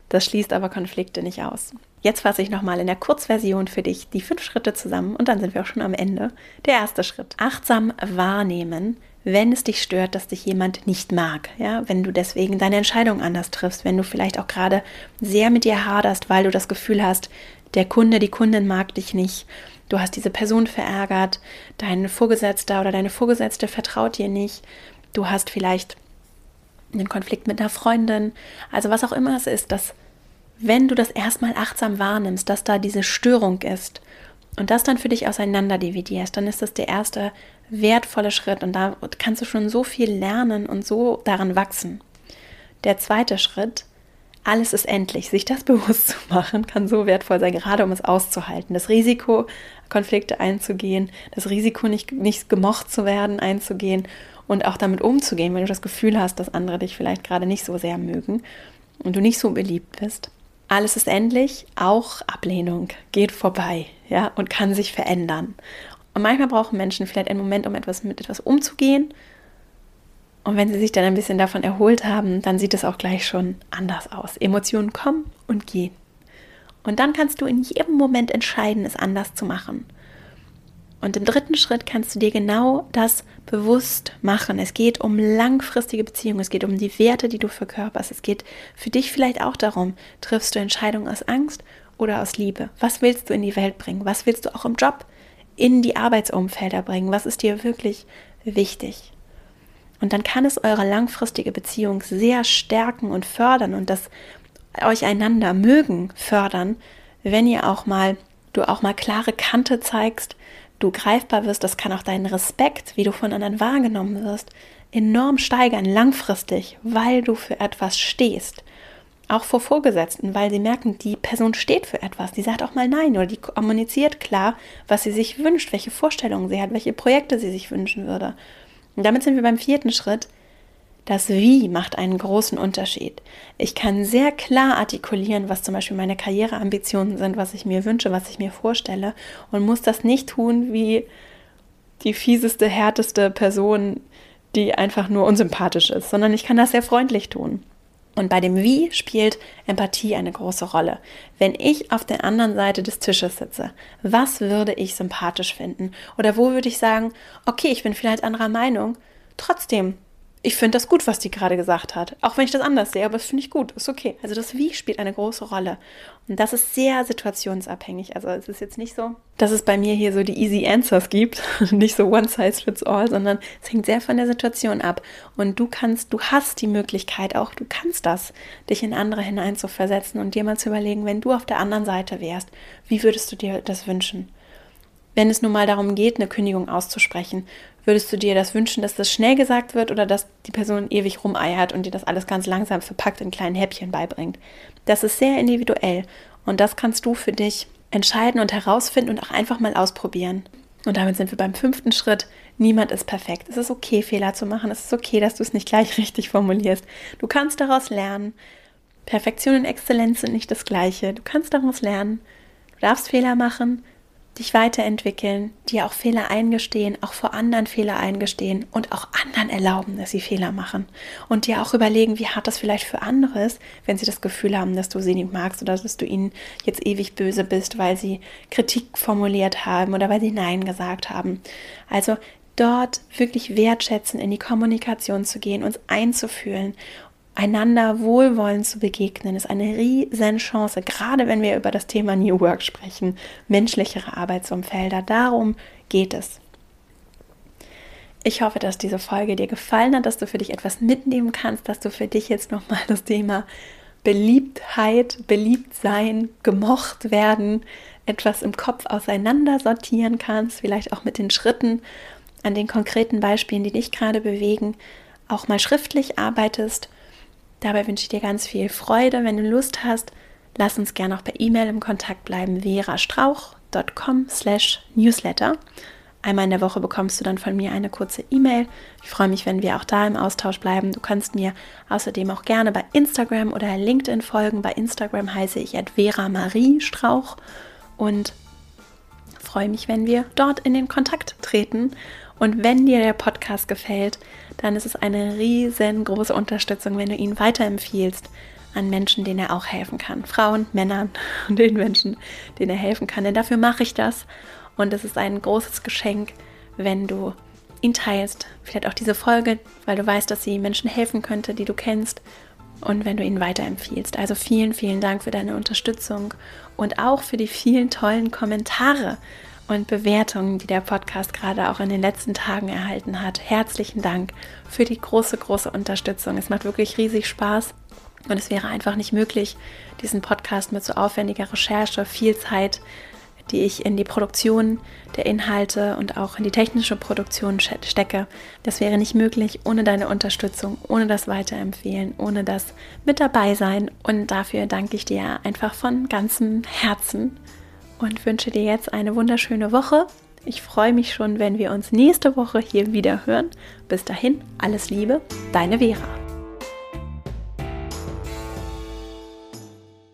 das schließt aber Konflikte nicht aus. Jetzt fasse ich nochmal in der Kurzversion für dich die fünf Schritte zusammen und dann sind wir auch schon am Ende. Der erste Schritt. Achtsam wahrnehmen, wenn es dich stört, dass dich jemand nicht mag. Ja, wenn du deswegen deine Entscheidung anders triffst, wenn du vielleicht auch gerade sehr mit dir haderst, weil du das Gefühl hast, der Kunde, die Kundin mag dich nicht. Du hast diese Person verärgert, dein Vorgesetzter oder deine Vorgesetzte vertraut dir nicht. Du hast vielleicht einen Konflikt mit einer Freundin, also was auch immer es ist, dass wenn du das erstmal achtsam wahrnimmst, dass da diese Störung ist und das dann für dich auseinander dividierst, dann ist das der erste wertvolle Schritt und da kannst du schon so viel lernen und so daran wachsen. Der zweite Schritt, alles ist endlich. Sich das bewusst zu machen, kann so wertvoll sein, gerade um es auszuhalten. Das Risiko, Konflikte einzugehen, das Risiko, nicht, nicht gemocht zu werden, einzugehen und auch damit umzugehen, wenn du das Gefühl hast, dass andere dich vielleicht gerade nicht so sehr mögen und du nicht so beliebt bist. Alles ist endlich, auch Ablehnung geht vorbei, ja, und kann sich verändern. Und manchmal brauchen Menschen vielleicht einen Moment, um etwas mit etwas umzugehen. Und wenn sie sich dann ein bisschen davon erholt haben, dann sieht es auch gleich schon anders aus. Emotionen kommen und gehen. Und dann kannst du in jedem Moment entscheiden, es anders zu machen. Und im dritten Schritt kannst du dir genau das bewusst machen. Es geht um langfristige Beziehungen, es geht um die Werte, die du verkörperst. Es geht für dich vielleicht auch darum, triffst du Entscheidungen aus Angst oder aus Liebe? Was willst du in die Welt bringen? Was willst du auch im Job in die Arbeitsumfelder bringen? Was ist dir wirklich wichtig? Und dann kann es eure langfristige Beziehung sehr stärken und fördern und das euch einander mögen fördern, wenn ihr auch mal du auch mal klare Kante zeigst, du greifbar wirst, das kann auch deinen Respekt, wie du von anderen wahrgenommen wirst, enorm steigern, langfristig, weil du für etwas stehst. Auch vor Vorgesetzten, weil sie merken, die Person steht für etwas. Die sagt auch mal Nein oder die kommuniziert klar, was sie sich wünscht, welche Vorstellungen sie hat, welche Projekte sie sich wünschen würde. Und damit sind wir beim vierten Schritt. Das Wie macht einen großen Unterschied. Ich kann sehr klar artikulieren, was zum Beispiel meine Karriereambitionen sind, was ich mir wünsche, was ich mir vorstelle und muss das nicht tun wie die fieseste, härteste Person, die einfach nur unsympathisch ist, sondern ich kann das sehr freundlich tun. Und bei dem Wie spielt Empathie eine große Rolle. Wenn ich auf der anderen Seite des Tisches sitze, was würde ich sympathisch finden? Oder wo würde ich sagen, okay, ich bin vielleicht anderer Meinung, trotzdem ich finde das gut, was die gerade gesagt hat. Auch wenn ich das anders sehe, aber das finde ich gut, ist okay. Also das Wie spielt eine große Rolle. Und das ist sehr situationsabhängig. Also es ist jetzt nicht so, dass es bei mir hier so die easy answers gibt, nicht so one size fits all, sondern es hängt sehr von der Situation ab. Und du kannst, du hast die Möglichkeit auch, du kannst das, dich in andere hineinzuversetzen und dir mal zu überlegen, wenn du auf der anderen Seite wärst, wie würdest du dir das wünschen? Wenn es nun mal darum geht, eine Kündigung auszusprechen, Würdest du dir das wünschen, dass das schnell gesagt wird oder dass die Person ewig rumeiert und dir das alles ganz langsam verpackt in kleinen Häppchen beibringt? Das ist sehr individuell und das kannst du für dich entscheiden und herausfinden und auch einfach mal ausprobieren. Und damit sind wir beim fünften Schritt. Niemand ist perfekt. Es ist okay, Fehler zu machen. Es ist okay, dass du es nicht gleich richtig formulierst. Du kannst daraus lernen. Perfektion und Exzellenz sind nicht das gleiche. Du kannst daraus lernen. Du darfst Fehler machen dich weiterentwickeln, dir auch Fehler eingestehen, auch vor anderen Fehler eingestehen und auch anderen erlauben, dass sie Fehler machen. Und dir auch überlegen, wie hart das vielleicht für andere ist, wenn sie das Gefühl haben, dass du sie nicht magst oder dass du ihnen jetzt ewig böse bist, weil sie Kritik formuliert haben oder weil sie Nein gesagt haben. Also dort wirklich wertschätzen, in die Kommunikation zu gehen, uns einzufühlen einander wohlwollend zu begegnen, ist eine riesen Chance, gerade wenn wir über das Thema New Work sprechen, menschlichere Arbeitsumfelder. Darum geht es. Ich hoffe, dass diese Folge dir gefallen hat, dass du für dich etwas mitnehmen kannst, dass du für dich jetzt nochmal das Thema Beliebtheit, beliebt sein, gemocht werden, etwas im Kopf auseinander sortieren kannst, vielleicht auch mit den Schritten an den konkreten Beispielen, die dich gerade bewegen, auch mal schriftlich arbeitest. Dabei wünsche ich dir ganz viel Freude. Wenn du Lust hast, lass uns gerne auch per E-Mail im Kontakt bleiben. verastrauch.com slash newsletter. Einmal in der Woche bekommst du dann von mir eine kurze E-Mail. Ich freue mich, wenn wir auch da im Austausch bleiben. Du kannst mir außerdem auch gerne bei Instagram oder LinkedIn folgen. Bei Instagram heiße ich Vera Marie Strauch und freue mich, wenn wir dort in den Kontakt treten. Und wenn dir der Podcast gefällt, dann ist es eine riesengroße Unterstützung, wenn du ihn weiterempfiehlst an Menschen, denen er auch helfen kann. Frauen, Männern und den Menschen, denen er helfen kann. Denn dafür mache ich das. Und es ist ein großes Geschenk, wenn du ihn teilst. Vielleicht auch diese Folge, weil du weißt, dass sie Menschen helfen könnte, die du kennst. Und wenn du ihn weiterempfiehlst. Also vielen, vielen Dank für deine Unterstützung und auch für die vielen tollen Kommentare und Bewertungen, die der Podcast gerade auch in den letzten Tagen erhalten hat. Herzlichen Dank für die große, große Unterstützung. Es macht wirklich riesig Spaß. Und es wäre einfach nicht möglich, diesen Podcast mit so aufwendiger Recherche, viel Zeit die ich in die Produktion der Inhalte und auch in die technische Produktion stecke. Das wäre nicht möglich ohne deine Unterstützung, ohne das Weiterempfehlen, ohne das mit dabei sein. Und dafür danke ich dir einfach von ganzem Herzen und wünsche dir jetzt eine wunderschöne Woche. Ich freue mich schon, wenn wir uns nächste Woche hier wieder hören. Bis dahin, alles Liebe, deine Vera.